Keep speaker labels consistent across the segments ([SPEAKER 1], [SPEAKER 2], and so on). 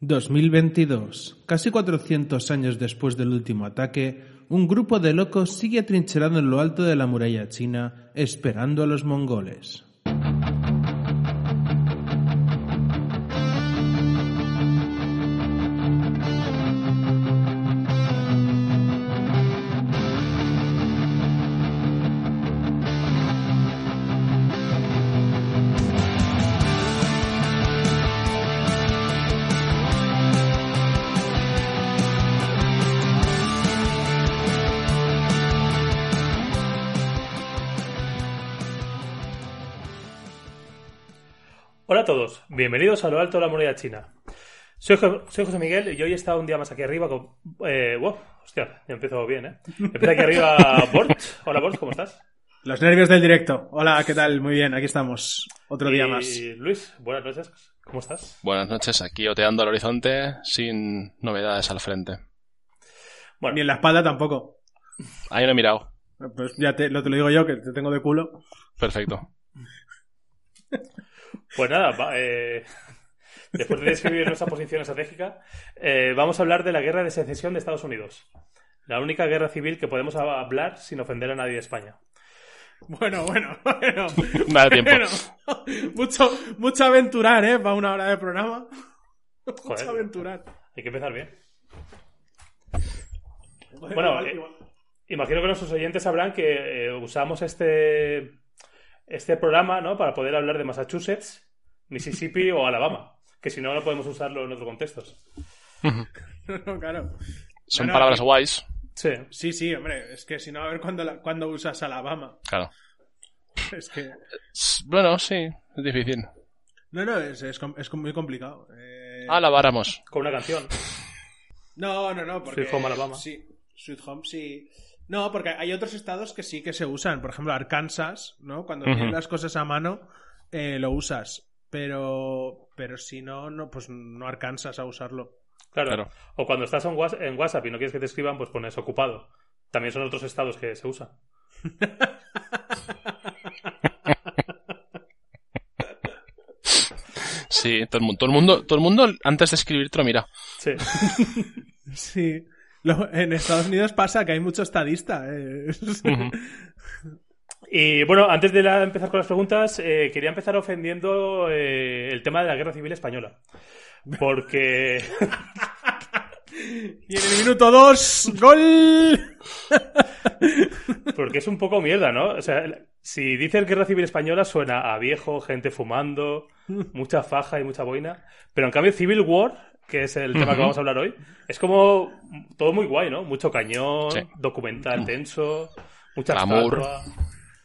[SPEAKER 1] 2022. Casi 400 años después del último ataque, un grupo de locos sigue atrincherado en lo alto de la muralla china, esperando a los mongoles.
[SPEAKER 2] Hola a todos, bienvenidos a lo alto de la muralla china. Soy, Jo- soy José Miguel y hoy he estado un día más aquí arriba con... Eh, wow, hostia, ya empezó bien, ¿eh? Empieza aquí arriba Bort. Hola Bort, ¿cómo estás?
[SPEAKER 1] Los nervios del directo. Hola, ¿qué tal? Muy bien, aquí estamos. Otro día
[SPEAKER 2] Y
[SPEAKER 1] más.
[SPEAKER 2] Luis, buenas noches, ¿cómo estás?
[SPEAKER 3] Buenas noches, aquí oteando al horizonte sin novedades al frente.
[SPEAKER 2] Bueno,
[SPEAKER 1] Ni en la espalda tampoco.
[SPEAKER 3] Ahí no he mirado.
[SPEAKER 1] Pues ya te lo, te lo digo yo, que te tengo de culo.
[SPEAKER 3] Perfecto.
[SPEAKER 2] Pues nada, va, eh, después de describir nuestra posición estratégica, eh, vamos a hablar de la guerra de secesión de Estados Unidos. La única guerra civil que podemos hablar sin ofender a nadie de España.
[SPEAKER 1] Bueno, bueno, bueno.
[SPEAKER 3] Me da tiempo.
[SPEAKER 1] Bueno, mucho, mucho aventurar, ¿eh? Para una hora de programa.
[SPEAKER 2] Joder.
[SPEAKER 1] Mucho aventurar.
[SPEAKER 2] Hay que empezar bien. Bueno,
[SPEAKER 1] igual,
[SPEAKER 2] eh,
[SPEAKER 1] igual.
[SPEAKER 2] Imagino que nuestros oyentes sabrán que eh, usamos este, este programa ¿no? para poder hablar de Massachusetts, Mississippi o Alabama, que si no, no podemos usarlo en otros contextos.
[SPEAKER 1] No, no, claro.
[SPEAKER 3] Son palabras guays.
[SPEAKER 2] Sí.
[SPEAKER 1] Sí, sí, hombre. Es que si no, a ver cuándo, la- cuándo usas Alabama.
[SPEAKER 3] Claro.
[SPEAKER 1] Es que...
[SPEAKER 3] Bueno, sí, es difícil.
[SPEAKER 1] No, no, es, es, muy complicado. Eh,
[SPEAKER 3] Alabáramos.
[SPEAKER 2] Con una canción.
[SPEAKER 1] No, no, no, porque...
[SPEAKER 2] Sweet Home Alabama.
[SPEAKER 1] Sí, Sweet Home sí. No, porque hay otros estados que sí que se usan. Por ejemplo, Arkansas, ¿no? Cuando
[SPEAKER 3] Ujú.
[SPEAKER 1] tienes las cosas a mano, eh, lo usas. Pero, pero si no, no, pues no alcanzas a usarlo.
[SPEAKER 2] Claro.
[SPEAKER 3] Claro.
[SPEAKER 2] O cuando estás en Whats- en WhatsApp y no quieres que te escriban, pues pones ocupado. También son otros estados que se usan.
[SPEAKER 3] Sí, todo el, mu- todo el mundo, todo el mundo antes de escribir te lo mira.
[SPEAKER 2] Sí.
[SPEAKER 1] Sí. Lo- en Estados Unidos pasa que hay mucho estadista. eh.
[SPEAKER 2] Y bueno, antes de la- empezar con las preguntas, eh, quería empezar ofendiendo eh, el tema de la guerra civil española. Porque.
[SPEAKER 1] y en el minuto 2, ¡gol!
[SPEAKER 2] Porque es un poco mierda, ¿no? O sea, si dices guerra civil española suena a viejo, gente fumando, mucha faja y mucha boina. Pero en cambio, Civil War, que es el tema que vamos a hablar hoy, es como todo muy guay, ¿no? Mucho cañón,
[SPEAKER 3] Sí.
[SPEAKER 2] documental tenso, mucha estatua.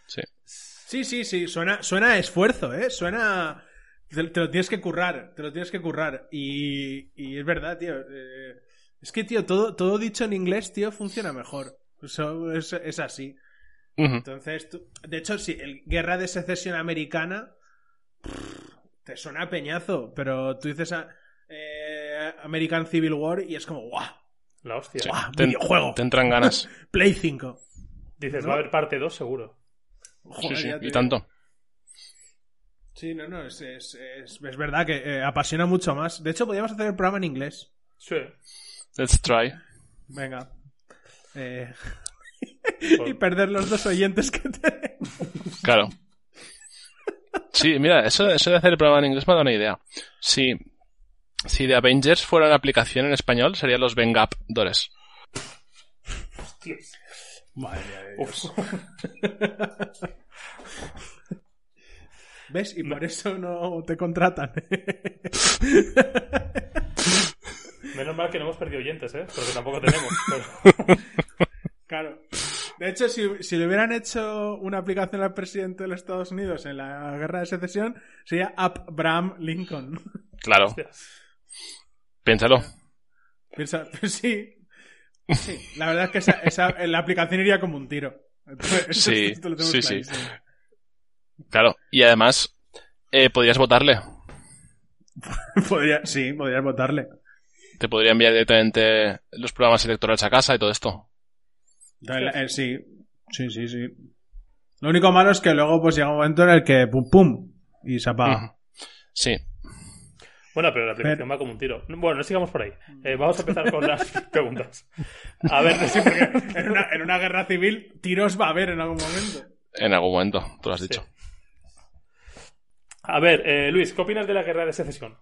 [SPEAKER 3] Sí.
[SPEAKER 1] Sí, sí, sí, suena, suena a esfuerzo, ¿eh? Suena... Te, te lo tienes que currar, te lo tienes que currar. Y, y es verdad, tío. eh, es que, tío, todo, todo dicho en inglés, tío, funciona mejor. Eso es, es así. Entonces, tú- de hecho, sí, el Guerra de Secesión Americana te suena a peñazo, pero tú dices a- eh, American Civil War y es como, ¡guau!
[SPEAKER 2] La hostia.
[SPEAKER 3] Sí.
[SPEAKER 1] ¡Guau!
[SPEAKER 3] Te,
[SPEAKER 1] videojuego.
[SPEAKER 3] te entran ganas.
[SPEAKER 1] Play 5.
[SPEAKER 2] Dices,
[SPEAKER 1] ¿No?
[SPEAKER 2] va a haber parte 2 seguro.
[SPEAKER 1] Joder,
[SPEAKER 3] Sí, sí, y tanto.
[SPEAKER 1] Sí, no, no, es, es, es, es verdad que eh, apasiona mucho más. De hecho, podríamos hacer el programa en inglés.
[SPEAKER 2] Sí.
[SPEAKER 3] Let's try.
[SPEAKER 1] Venga. Eh, y perder los dos oyentes que tenemos.
[SPEAKER 3] Claro. Sí, mira, eso, eso de hacer el programa en inglés me ha dado una idea. Si, si The Avengers fuera una aplicación en español, serían los Vengadores.
[SPEAKER 2] Hostias.
[SPEAKER 1] Madre de. ¿Ves? Y por eso no te contratan.
[SPEAKER 2] Menos mal que no hemos perdido oyentes, ¿eh? Porque tampoco tenemos. pero-
[SPEAKER 1] claro. De hecho, si, si le hubieran hecho una aplicación al presidente de los Estados Unidos en la guerra de secesión, sería Abraham Lincoln.
[SPEAKER 3] Claro,
[SPEAKER 2] Hostias.
[SPEAKER 3] Piénsalo.
[SPEAKER 1] Piensa, sí. Sí, la verdad es que esa, esa- la aplicación iría como un tiro. Entonces,
[SPEAKER 3] Sí,
[SPEAKER 1] esto
[SPEAKER 3] sí, sí. Claro, y además eh, podrías votarle.
[SPEAKER 1] Podría, sí, podrías votarle.
[SPEAKER 3] Te podría enviar directamente los programas electorales a casa y todo esto.
[SPEAKER 1] El- sí, sí, sí, sí. Lo único malo es que luego pues llega un momento en el que pum pum y se apaga.
[SPEAKER 3] Sí.
[SPEAKER 2] Bueno, pero la aplicación va como un tiro. Bueno, no sigamos por ahí. Eh, vamos a empezar con las preguntas. A ver,
[SPEAKER 1] Sí, porque en una, en una guerra civil tiros va a haber en algún momento.
[SPEAKER 3] En algún momento, tú lo has
[SPEAKER 2] Sí.
[SPEAKER 3] dicho.
[SPEAKER 2] A ver, eh, Luis, ¿qué opinas de la guerra de secesión?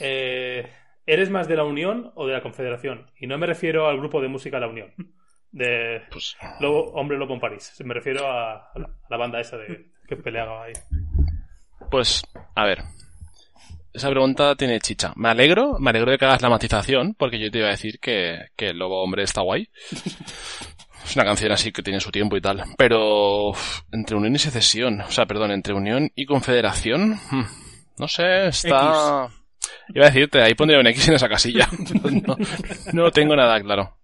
[SPEAKER 2] Eh, ¿Eres más de la Unión o de la Confederación? Y no me refiero al grupo de música La Unión, de
[SPEAKER 3] Pues,
[SPEAKER 2] Lobo, Hombre Lobo en París. Me refiero a, a la, a la banda esa de, que peleaba ahí.
[SPEAKER 3] pues, a ver. Esa pregunta tiene chicha. Me alegro, me alegro de que hagas la matización, porque yo te iba a decir que, que el Lobo Hombre está guay. Es una canción así que tiene su tiempo y tal. Pero uf, entre unión y secesión, o sea, perdón, entre unión y confederación, hmm, no sé, está... Iba a decirte, ahí pondría un X en esa casilla. No, no tengo nada claro.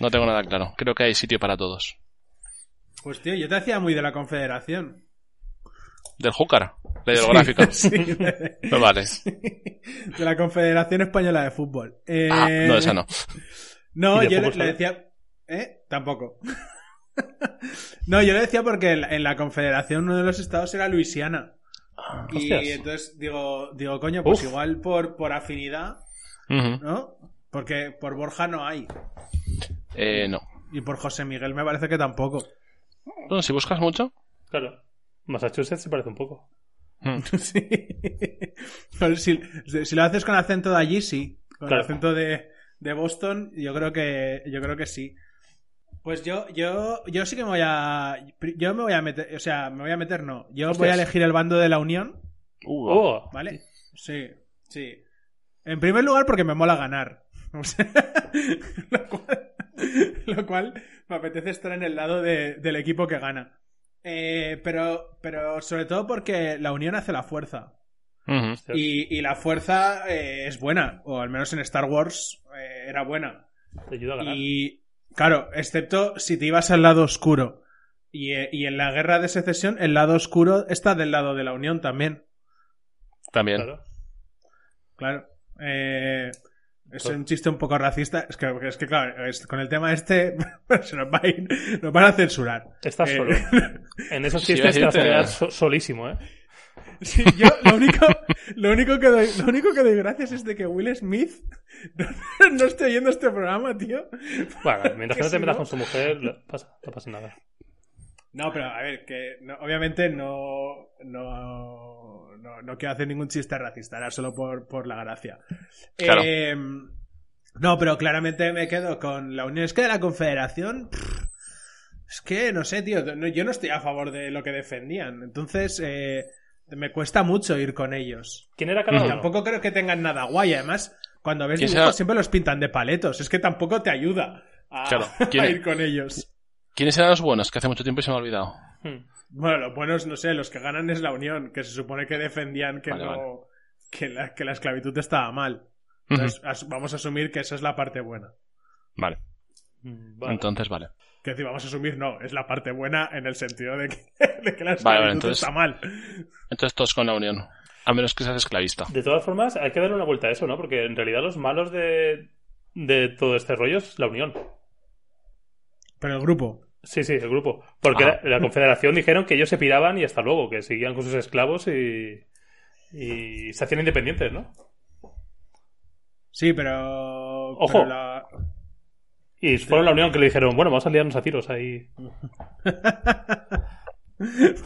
[SPEAKER 3] No tengo nada claro. Creo que hay sitio para todos.
[SPEAKER 1] Pues tío, yo te hacía muy de la confederación.
[SPEAKER 3] Del Júcar, la ideográfica.
[SPEAKER 1] Sí, de,
[SPEAKER 3] Pues vale.
[SPEAKER 1] de la Confederación Española de Fútbol. Eh,
[SPEAKER 3] Ah, no, esa no.
[SPEAKER 1] No,
[SPEAKER 2] ¿Y de
[SPEAKER 1] yo le, decía... ¿Eh? Tampoco. no, yo le decía porque en la, en la Confederación uno de los estados era Luisiana. Y
[SPEAKER 2] Hostias.
[SPEAKER 1] entonces digo, digo, coño, pues
[SPEAKER 2] Uf.
[SPEAKER 1] igual por, por afinidad. ¿no? Porque por Borja no hay.
[SPEAKER 3] Eh, no.
[SPEAKER 1] Y por José Miguel me parece que tampoco.
[SPEAKER 3] Bueno, si buscas mucho.
[SPEAKER 2] Claro. Massachusetts se parece un poco.
[SPEAKER 3] mm,
[SPEAKER 1] Sí. Si, si lo haces con acento de allí, sí. Con
[SPEAKER 2] Claro.
[SPEAKER 1] acento de, de Boston, yo creo que, yo creo que sí. Pues yo, yo, yo sí que me voy a, yo me voy a meter, o sea, me voy a meter, no. Yo voy a elegir el bando de la Unión,
[SPEAKER 3] uh,
[SPEAKER 2] Oh,
[SPEAKER 1] ¿vale? Sí, sí. En primer lugar porque me mola ganar. O sea, lo, cual, lo cual me apetece estar en el lado de- del equipo que gana. Eh, pero, pero sobre todo porque la unión hace la fuerza. Y, y la fuerza eh, es buena, o al menos en Star Wars eh, era buena.
[SPEAKER 2] Te ayuda a ganar.
[SPEAKER 1] Y claro, excepto si te ibas al lado oscuro. Y, eh, y en la guerra de secesión, el lado oscuro está del lado de la unión también.
[SPEAKER 3] También.
[SPEAKER 2] Claro.
[SPEAKER 1] Claro. Es un chiste un poco racista. Es que, es que claro, es- con el tema este se nos, va a ir- nos van a censurar.
[SPEAKER 2] Estás
[SPEAKER 1] Eh,
[SPEAKER 2] solo. En esos
[SPEAKER 3] Sí,
[SPEAKER 2] chistes te vas a
[SPEAKER 3] decirte-
[SPEAKER 2] quedar so- solísimo, ¿eh?
[SPEAKER 1] Sí, yo lo único, lo único que doy, lo único que doy gracias es de que Will Smith no, no esté oyendo este programa, tío.
[SPEAKER 2] Bueno, mientras que no
[SPEAKER 1] si
[SPEAKER 2] te metas
[SPEAKER 1] no-
[SPEAKER 2] con su mujer, pasa, no pasa nada.
[SPEAKER 1] No, pero a ver, que no- obviamente no, no, no, no quiero hacer ningún chiste racista, era solo por, por la gracia.
[SPEAKER 3] Claro.
[SPEAKER 1] Eh, no, pero claramente me quedo con la Unión. Es que de la Confederación, pff, es que no sé, tío, no- yo no estoy a favor de lo que defendían. Entonces, eh, me cuesta mucho ir con ellos.
[SPEAKER 2] ¿Quién era cada
[SPEAKER 1] Y
[SPEAKER 2] uno?
[SPEAKER 1] tampoco creo que tengan nada guay. Además, cuando ves
[SPEAKER 3] ¿Quién
[SPEAKER 1] dibujos siempre los pintan de paletos. Es que tampoco te ayuda a,
[SPEAKER 3] Claro.
[SPEAKER 1] a
[SPEAKER 3] ¿Quién-
[SPEAKER 1] ir con ellos.
[SPEAKER 3] ¿Quiénes eran los buenos? Que hace mucho tiempo se me ha olvidado.
[SPEAKER 2] Hmm.
[SPEAKER 1] Bueno, los buenos, no sé, los que ganan es la Unión, que se supone que defendían que
[SPEAKER 3] Vale,
[SPEAKER 1] no.
[SPEAKER 3] vale.
[SPEAKER 1] Que, la, que la esclavitud estaba mal. Entonces, as- vamos a asumir que esa es la parte buena.
[SPEAKER 3] Vale.
[SPEAKER 2] Hmm, vale.
[SPEAKER 3] Entonces, vale.
[SPEAKER 1] Que decir, vamos a asumir, no, es la parte buena en el sentido de que, de que la
[SPEAKER 3] Vale,
[SPEAKER 1] esclavitud
[SPEAKER 3] vale, entonces-
[SPEAKER 1] está mal.
[SPEAKER 3] Entonces todos con la unión. A menos que seas esclavista.
[SPEAKER 2] De todas formas, hay que darle una vuelta a eso, ¿no? Porque en realidad los malos de, de todo este rollo es la Unión.
[SPEAKER 1] Pero el grupo.
[SPEAKER 2] Sí, sí, el grupo. Porque
[SPEAKER 3] Ah.
[SPEAKER 2] la, la Confederación dijeron que ellos se piraban y hasta luego, que seguían con sus esclavos y, y se hacían independientes, ¿no?
[SPEAKER 1] Sí, pero.
[SPEAKER 2] Ojo.
[SPEAKER 1] pero la-
[SPEAKER 2] Y fueron la Unión que le dijeron, bueno, vamos a liarnos a tiros ahí.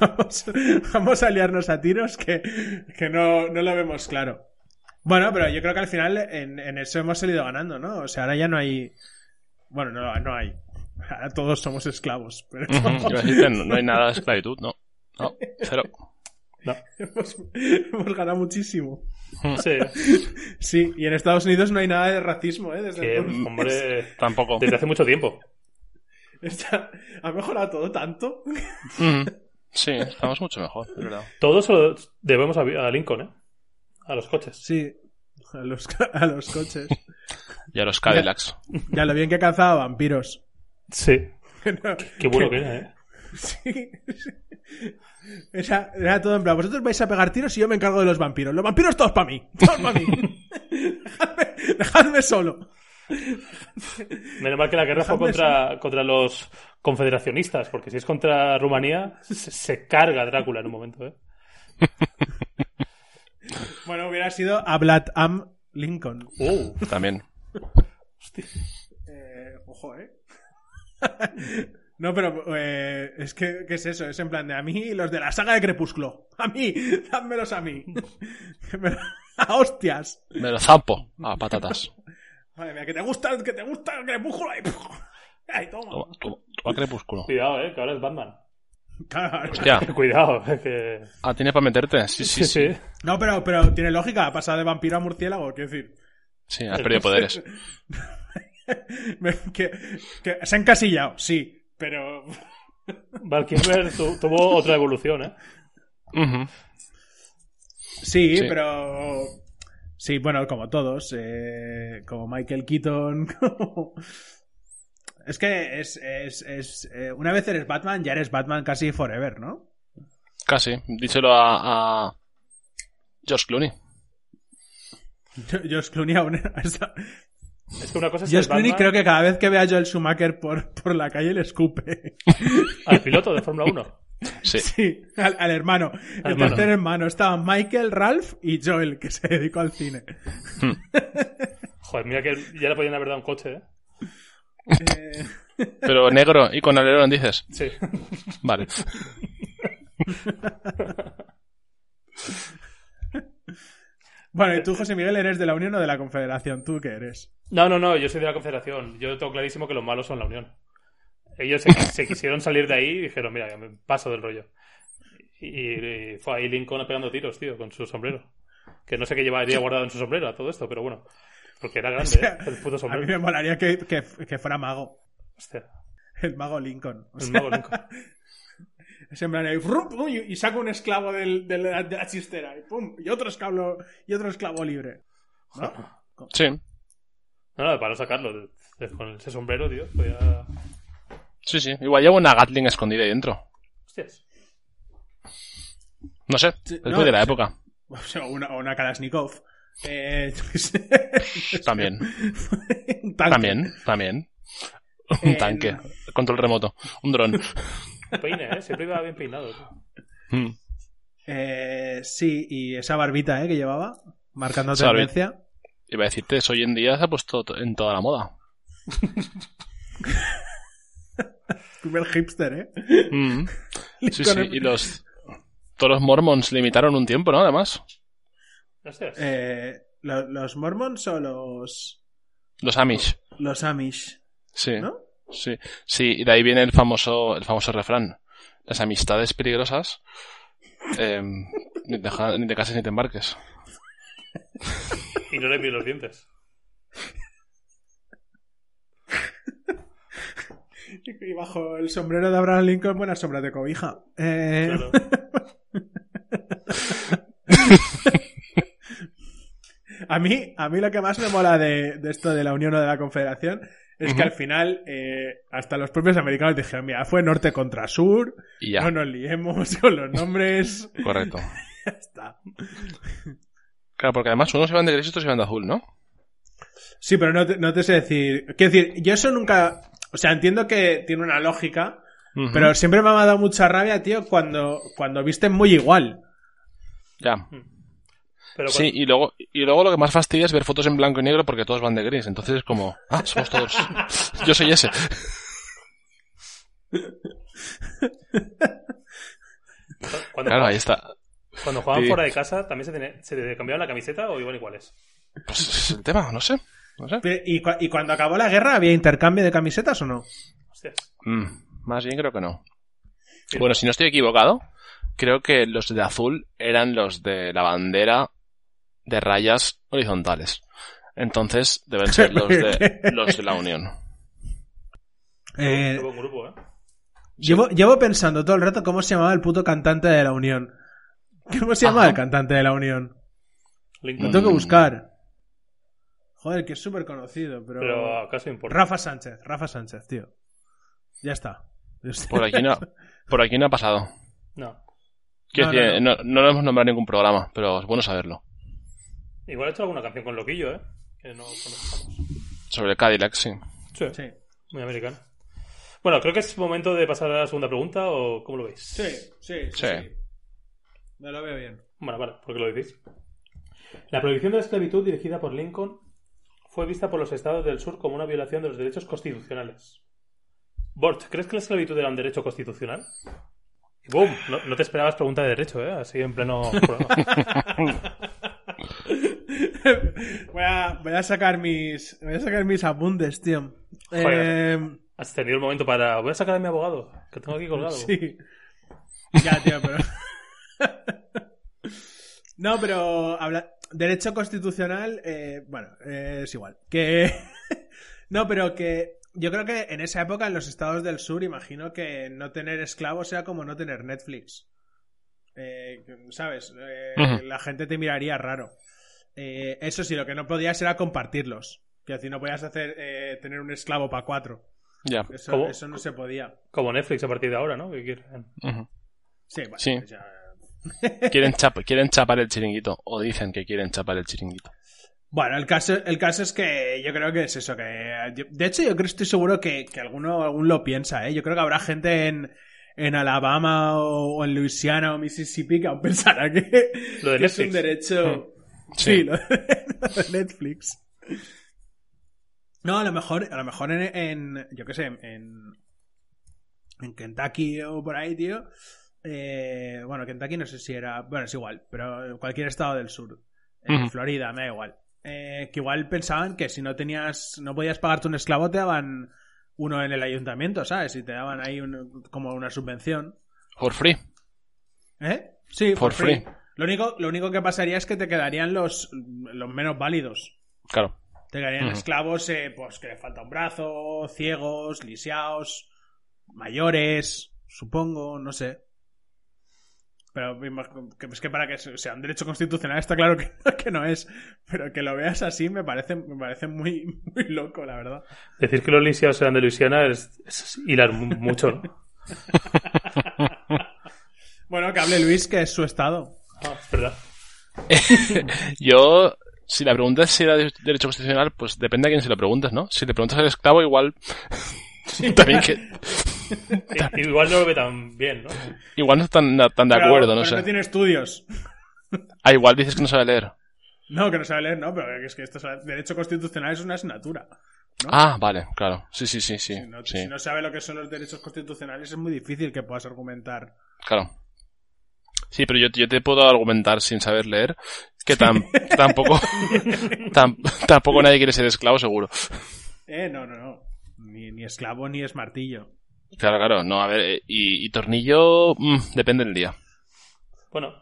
[SPEAKER 1] vamos, vamos a liarnos a tiros que, que no, no lo vemos claro. Bueno, pero yo creo que al final en, en eso hemos salido ganando, ¿no? O sea, ahora ya no hay. Bueno, no, no hay. Ahora todos somos esclavos. Pero
[SPEAKER 3] no, no hay nada de esclavitud, no. No, cero.
[SPEAKER 1] hemos, hemos ganado muchísimo.
[SPEAKER 2] Sí,
[SPEAKER 1] Sí, y en Estados Unidos no hay nada de racismo, ¿eh? Desde
[SPEAKER 2] que, hombre,
[SPEAKER 3] Tampoco.
[SPEAKER 2] desde hace mucho tiempo.
[SPEAKER 1] Está- ha mejorado todo tanto.
[SPEAKER 3] Sí, estamos mucho mejor, es verdad.
[SPEAKER 2] Todo se lo debemos a, a Lincoln, ¿eh? A los coches.
[SPEAKER 1] Sí, a los, a los coches.
[SPEAKER 3] Y a los Cadillacs.
[SPEAKER 1] Ya lo bien que cazaba vampiros.
[SPEAKER 2] Sí.
[SPEAKER 1] No,
[SPEAKER 2] Qué bueno que era, ¿eh?
[SPEAKER 1] sí, era todo en plan, vosotros vais a pegar tiros y yo me encargo de los vampiros. Los vampiros todos para mí. Todos para mí. dejadme, dejadme solo.
[SPEAKER 2] Menos mal que la guerra fue contra, contra los confederacionistas, porque si es contra Rumanía, se, se carga Drácula en un momento, ¿eh?
[SPEAKER 1] Bueno, hubiera sido Ablatam Lincoln.
[SPEAKER 2] Uh,
[SPEAKER 3] También.
[SPEAKER 1] Eh, ojo, ¿eh? no, pero eh, es que ¿qué es eso? Es en plan de a mí los de la saga de Crepúsculo. A mí, dádmelos a mí. A hostias.
[SPEAKER 3] Me lo zampo a patatas.
[SPEAKER 1] Madre mía, que te gusta, que te gusta el Crepúsculo. Ahí, ahí toma.
[SPEAKER 3] Toma, toma, toma crepúsculo.
[SPEAKER 2] cuidado, ¿eh? Que ahora es Batman.
[SPEAKER 1] Claro.
[SPEAKER 3] Hostia.
[SPEAKER 2] Cuidado, eh, que...
[SPEAKER 3] Ah, tiene para meterte. Sí, sí, sí.
[SPEAKER 1] No, pero, pero tiene lógica. Ha pasado de vampiro a murciélago, quiero decir.
[SPEAKER 3] Sí, has perdido poderes.
[SPEAKER 1] Que, que se ha encasillado, sí, pero.
[SPEAKER 2] Val Kilmer tu- tuvo otra evolución, ¿eh?
[SPEAKER 1] Sí,
[SPEAKER 3] Sí.
[SPEAKER 1] pero. Sí, bueno, como todos. eh, como Michael Keaton. como- Es que es. es, es, eh, una vez eres Batman, ya eres Batman casi forever, ¿no?
[SPEAKER 3] Casi. Díselo a, a George Clooney.
[SPEAKER 1] Josh Clooney aún. está-
[SPEAKER 2] Es que una cosa es
[SPEAKER 1] Josh
[SPEAKER 2] ser
[SPEAKER 1] Clooney
[SPEAKER 2] Batman
[SPEAKER 1] creo que cada vez que ve a Joel Schumacher por, por la calle le escupe.
[SPEAKER 2] al piloto de Fórmula 1.
[SPEAKER 3] Sí.
[SPEAKER 1] Sí, al, al hermano. El
[SPEAKER 2] hermano.
[SPEAKER 1] tercer hermano. Estaban Michael, Ralph y Joel, que se dedicó al cine.
[SPEAKER 2] Joder, mira que ya le podían haber dado un coche, ¿eh?
[SPEAKER 1] Eh,
[SPEAKER 3] Pero negro y con alerón dices.
[SPEAKER 2] Sí.
[SPEAKER 3] Vale.
[SPEAKER 1] Bueno, y tú, José Miguel, eres de la Unión o de la Confederación. ¿Tú qué eres?
[SPEAKER 2] No, no, no, yo soy de la Confederación. Yo tengo clarísimo que los malos son la Unión. Ellos se, se quisieron salir de ahí y dijeron, mira, me paso del rollo. Y, y fue ahí Lincoln pegando tiros, tío, con su sombrero. Que no sé qué llevaría guardado en su sombrero a todo esto, pero bueno. Porque era grande, ¿eh? El puto
[SPEAKER 1] A mí
[SPEAKER 2] sombrero.
[SPEAKER 1] me molaría que, que, que fuera mago.
[SPEAKER 2] Hostia,
[SPEAKER 1] El mago Lincoln. O
[SPEAKER 2] el mago Lincoln.
[SPEAKER 1] es en plan ahí, ¡frum! ¡pum! y, y saca un esclavo del, del- de, la, de la chistera. Y, ¡pum! y otro esclavo, y otro esclavo libre. ¿No?
[SPEAKER 3] Sí.
[SPEAKER 2] No, no, para sacarlo. de- de- Con ese sombrero, tío, podía...
[SPEAKER 3] Sí, sí. Igual lleva una Gatling escondida ahí dentro.
[SPEAKER 2] Hostias.
[SPEAKER 3] No sé. Es
[SPEAKER 1] no,
[SPEAKER 3] muy de la
[SPEAKER 1] sí.
[SPEAKER 3] época.
[SPEAKER 1] O sea, una, una Kalashnikov. Eh.
[SPEAKER 3] También.
[SPEAKER 1] Un tanque.
[SPEAKER 3] También. También. Un
[SPEAKER 1] Eh,
[SPEAKER 3] tanque. Control remoto. Un dron.
[SPEAKER 2] Peine, ¿eh? Siempre iba bien peinado. tío.
[SPEAKER 3] Mm.
[SPEAKER 1] Eh, sí, y esa barbita ¿eh? que llevaba, marcando
[SPEAKER 3] Esa
[SPEAKER 1] tendencia.
[SPEAKER 3] Iba a decirte, eso hoy en día se ha puesto to- en toda la moda.
[SPEAKER 1] Super hipster, ¿eh?
[SPEAKER 3] Mm. Sí, sí.
[SPEAKER 1] el-
[SPEAKER 3] Y los... Todos los mormons limitaron un tiempo, ¿no? Además.
[SPEAKER 1] Eh, lo- los mormons o los,
[SPEAKER 3] Los Amish.
[SPEAKER 1] los amish,
[SPEAKER 3] Sí.
[SPEAKER 1] ¿no?
[SPEAKER 3] Sí. Sí, y de ahí viene el famoso, el famoso refrán. Las amistades peligrosas. eh, ni, te, ja- ni te cases ni te embarques.
[SPEAKER 2] Y no le vi los dientes.
[SPEAKER 1] Y bajo el sombrero de Abraham Lincoln, buenas sombras de cobija. Eh,
[SPEAKER 2] Claro.
[SPEAKER 1] a, mí, a mí lo que más me mola de, de esto de la Unión o de la Confederación es que al final eh, hasta los propios americanos dijeron, mira, fue norte contra sur,
[SPEAKER 3] Y ya.
[SPEAKER 1] no nos liemos con los nombres,
[SPEAKER 3] Correcto.
[SPEAKER 1] ya está.
[SPEAKER 3] Claro, porque además unos iban de gris y otros iban de azul, ¿no?
[SPEAKER 1] Sí, pero no te, no te sé decir. Quiero decir, yo eso nunca. O sea, entiendo que tiene una lógica, pero siempre me ha dado mucha rabia, tío, cuando, cuando visten muy igual.
[SPEAKER 3] Ya.
[SPEAKER 2] Pero
[SPEAKER 3] Sí, y luego, y luego lo que más fastidia es ver fotos en blanco y negro porque todos van de gris. Entonces es como, ah, somos todos. Yo soy ese.
[SPEAKER 2] cu- cuando,
[SPEAKER 3] Claro, ahí está.
[SPEAKER 2] cuando jugaban
[SPEAKER 3] Sí.
[SPEAKER 2] fuera de casa, ¿también se, te cambiaban la camiseta o iban iguales?
[SPEAKER 3] Pues ese es el tema, no sé. No sé.
[SPEAKER 1] Pero, ¿Y, cua- y cuando acabó la guerra había intercambio de camisetas o no?
[SPEAKER 2] Hostias.
[SPEAKER 3] Mm, más bien creo que no.
[SPEAKER 2] Sí.
[SPEAKER 3] Bueno, si no estoy equivocado, creo que los de azul eran los de la bandera de rayas horizontales. Entonces deben ser los de, los de la Unión.
[SPEAKER 1] Eh,
[SPEAKER 2] grupo, ¿eh?
[SPEAKER 1] llevo, llevo pensando todo el rato cómo se llamaba el puto cantante de la Unión. ¿Cómo se llamaba el cantante de la Unión? Lo tengo que buscar. Joder, que es súper conocido, pero...
[SPEAKER 2] Pero acaso importa.
[SPEAKER 1] Rafa Sánchez, Rafa Sánchez, tío. Ya está.
[SPEAKER 3] Por aquí no, por aquí no ha pasado.
[SPEAKER 2] No.
[SPEAKER 3] Quiero
[SPEAKER 1] No, no,
[SPEAKER 3] decir, no, no lo hemos nombrado en ningún programa, pero es bueno saberlo.
[SPEAKER 2] Igual ha hecho alguna canción con Loquillo, ¿eh? Que no conozcamos.
[SPEAKER 3] Sobre Cadillac, sí.
[SPEAKER 2] Sí,
[SPEAKER 1] Sí.
[SPEAKER 2] muy americano. Bueno, creo que es momento de pasar a la segunda pregunta, ¿o cómo lo veis?
[SPEAKER 1] Sí, sí, sí.
[SPEAKER 3] Sí.
[SPEAKER 1] sí. Me lo veo bien.
[SPEAKER 2] Bueno, vale, ¿por qué lo decís? La prohibición de la esclavitud dirigida por Lincoln fue vista por los estados del sur como una violación de los derechos constitucionales. Bort, ¿crees que la esclavitud era un derecho constitucional? Y boom, no, no te esperabas pregunta de derecho, ¿eh? Así en pleno programa.
[SPEAKER 1] voy, a, voy a sacar mis voy a sacar mis apuntes, tío.
[SPEAKER 2] Joder.
[SPEAKER 1] Eh,
[SPEAKER 2] Has tenido el momento para... Voy a sacar a mi abogado, que tengo aquí colgado.
[SPEAKER 1] sí. Ya, tío, pero No, pero habla... derecho constitucional, eh, bueno, eh, es igual. Que no, pero que yo creo que en esa época en los estados del sur imagino que no tener esclavos sea como no tener Netflix. Eh, ¿Sabes? Eh. La gente te miraría raro. Eh, eso sí, lo que no podías era compartirlos. Que así no podías hacer eh, tener un esclavo para cuatro.
[SPEAKER 3] Ya.
[SPEAKER 1] Eso, eso no se podía.
[SPEAKER 2] Como Netflix a partir de ahora, ¿no? Que.
[SPEAKER 1] Sí, bueno,
[SPEAKER 3] Sí.
[SPEAKER 1] pues ya-
[SPEAKER 3] Quieren, chap- quieren chapar el chiringuito, o dicen que quieren chapar el chiringuito.
[SPEAKER 1] Bueno, el caso, el caso es que yo creo que es eso. que yo- De hecho, yo creo estoy seguro que, que alguno aún lo piensa. ¿eh? Yo creo que habrá gente en, en Alabama o, o en Luisiana o Mississippi que aún pensará que,
[SPEAKER 2] Lo de
[SPEAKER 1] que es un derecho.
[SPEAKER 3] Sí.
[SPEAKER 1] Sí, lo de, lo de Netflix. No, a lo mejor, a lo mejor en, en- yo qué sé, en, en Kentucky o por ahí, tío. eh, bueno, Kentucky no sé si era, bueno, es igual, pero cualquier estado del sur, en. Florida, me da igual. Eh, que igual pensaban que si no tenías, no podías pagarte un esclavo, te daban uno en el ayuntamiento, ¿sabes? Y te daban ahí un- como una subvención.
[SPEAKER 3] For free.
[SPEAKER 1] ¿Eh? Sí,
[SPEAKER 3] For free.
[SPEAKER 1] Lo único, lo único que pasaría es que te quedarían los, los menos válidos.
[SPEAKER 3] Claro.
[SPEAKER 1] Te quedarían esclavos, eh, pues que le falta un brazo, ciegos, lisiados, mayores, supongo, no sé. Pero es que para que sea un derecho constitucional está claro que, que no es. Pero que lo veas así me parece, me parece muy, muy loco, la verdad.
[SPEAKER 2] Decir que los lisiados eran de Luisiana es, es hilar mu- mucho, ¿no?
[SPEAKER 1] Bueno, que hable Luis, que es su estado.
[SPEAKER 2] Ah, es verdad.
[SPEAKER 3] Yo, si la pregunta es si era de- derecho constitucional, pues depende a quién se lo preguntes, ¿no? Si le preguntas al esclavo, igual. también que.
[SPEAKER 2] Igual no lo ve tan bien, ¿no?
[SPEAKER 3] Igual no están tan de
[SPEAKER 1] Pero-
[SPEAKER 3] acuerdo, no
[SPEAKER 1] pero
[SPEAKER 3] sé.
[SPEAKER 1] no tiene estudios.
[SPEAKER 3] Ah, igual dices que no sabe leer.
[SPEAKER 1] No, que no sabe leer, no, pero es que esto es, derecho constitucional es una asignatura. ¿no?
[SPEAKER 3] Ah, vale, claro. Sí, sí, sí, sí.
[SPEAKER 1] si, no,
[SPEAKER 3] sí,
[SPEAKER 1] si no sabe lo que son los derechos constitucionales, es muy difícil que puedas argumentar.
[SPEAKER 3] claro. Sí, pero yo, yo te puedo argumentar sin saber leer que tam- tampoco, tam- tampoco nadie quiere ser esclavo, seguro.
[SPEAKER 1] Eh, no, no, no. Ni, ni esclavo ni es martillo.
[SPEAKER 3] Claro, claro. No, a ver, eh, y, y tornillo, mm, depende del día.
[SPEAKER 2] Bueno,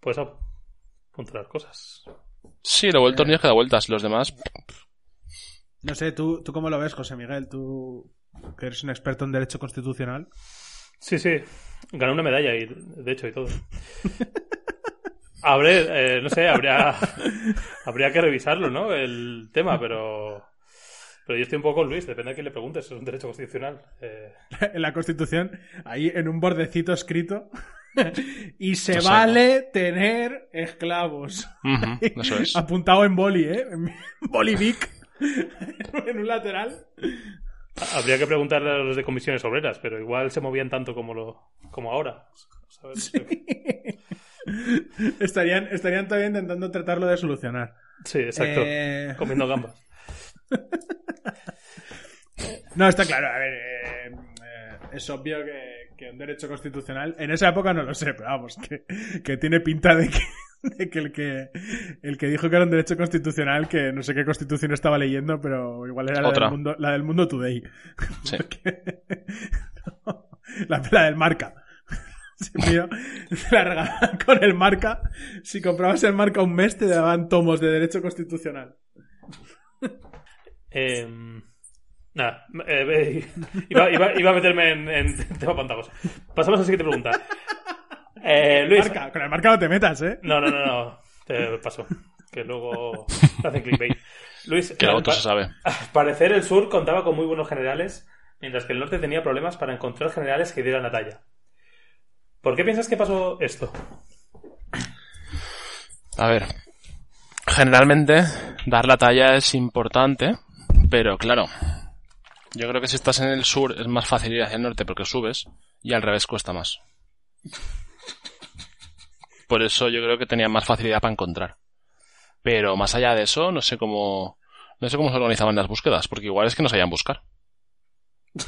[SPEAKER 2] pues apuntar cosas.
[SPEAKER 3] Sí, luego el tornillo es que da vueltas. Los demás,
[SPEAKER 1] No sé, ¿tú, ¿tú cómo lo ves, José Miguel? Tú que eres un experto en derecho constitucional.
[SPEAKER 2] Sí, sí. Ganó una medalla, y, de hecho, y todo. Habré, eh, no sé, habría, habría que revisarlo, ¿no? El tema, pero... Pero yo estoy un poco con Luis, depende a quién le preguntes, es un derecho constitucional. Eh,
[SPEAKER 1] en la Constitución, ahí en un bordecito escrito. y se vale tener esclavos.
[SPEAKER 3] eso es.
[SPEAKER 1] Apuntado en boli, ¿eh? En Bolivic. en un lateral.
[SPEAKER 2] Habría que preguntarle a los de comisiones obreras, pero igual se movían tanto como, lo, como ahora.
[SPEAKER 1] estarían, estarían todavía intentando tratarlo de solucionar.
[SPEAKER 2] Sí, exacto.
[SPEAKER 1] Eh,
[SPEAKER 2] Comiendo gambas.
[SPEAKER 1] No, está claro. A ver, eh, eh, es obvio que, que un derecho constitucional. En esa época no lo sé, pero vamos, que, que tiene pinta de que, de que el que el que dijo que era un derecho constitucional, que no sé qué constitución estaba leyendo, pero igual era la
[SPEAKER 3] Otra.
[SPEAKER 1] del, mundo, la del Mundo Today.
[SPEAKER 3] Sí.
[SPEAKER 1] Porque- no, la, la del marca. Sí, tío, la regalaban con el marca. Si comprabas el marca un mes, te daban tomos de derecho constitucional.
[SPEAKER 2] Eh, nada, eh, iba, iba- iba a meterme en, en tema pantagos. Pasamos a la siguiente pregunta. Eh, Luis.
[SPEAKER 1] Marca, con el marca no te metas, ¿eh?
[SPEAKER 2] No, no, no, no. Te paso. Que luego te hacen clickbait. Luis,
[SPEAKER 3] Que
[SPEAKER 2] al pa-
[SPEAKER 3] se sabe.
[SPEAKER 2] al parecer el sur contaba con muy buenos generales, mientras que el norte tenía problemas para encontrar generales que dieran la talla. ¿Por qué piensas que pasó esto?
[SPEAKER 3] A ver. Generalmente, dar la talla es importante, pero claro. Yo creo que si estás en el sur es más fácil ir hacia el norte porque subes y al revés cuesta más. Por eso yo creo que tenía más facilidad para encontrar. Pero más allá de eso, no sé cómo, no sé cómo se organizaban las búsquedas, porque igual es que no sabían buscar.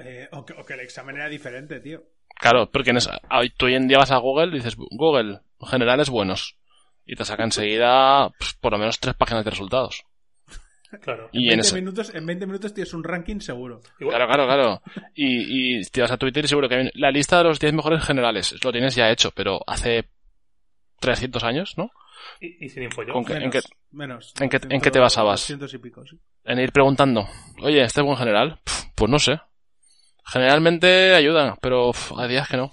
[SPEAKER 1] Eh, o, que, o que el examen era diferente, tío.
[SPEAKER 3] Claro, porque en esa- hoy- tú hoy en día vas a Google y dices, Google, generales buenos. Y te saca enseguida pues, por lo menos tres páginas de resultados.
[SPEAKER 2] Claro.
[SPEAKER 3] Y
[SPEAKER 1] en,
[SPEAKER 3] en
[SPEAKER 1] 20
[SPEAKER 3] ese-
[SPEAKER 1] minutos, en 20 minutos tienes un ranking seguro.
[SPEAKER 3] Claro, claro, claro. Y, y te vas a Twitter y seguro que hay la lista de los 10 mejores generales. Lo tienes ya hecho, pero hace 300 años, ¿no?
[SPEAKER 2] Y, y sin info
[SPEAKER 3] que-
[SPEAKER 1] Menos.
[SPEAKER 3] ¿En qué-
[SPEAKER 1] menos.
[SPEAKER 3] en qué- en qué te basabas?
[SPEAKER 1] 200 y pico, sí.
[SPEAKER 3] En ir preguntando, oye, ¿este es buen general? Pues no sé. Generalmente ayuda, pero pf, hay días que no.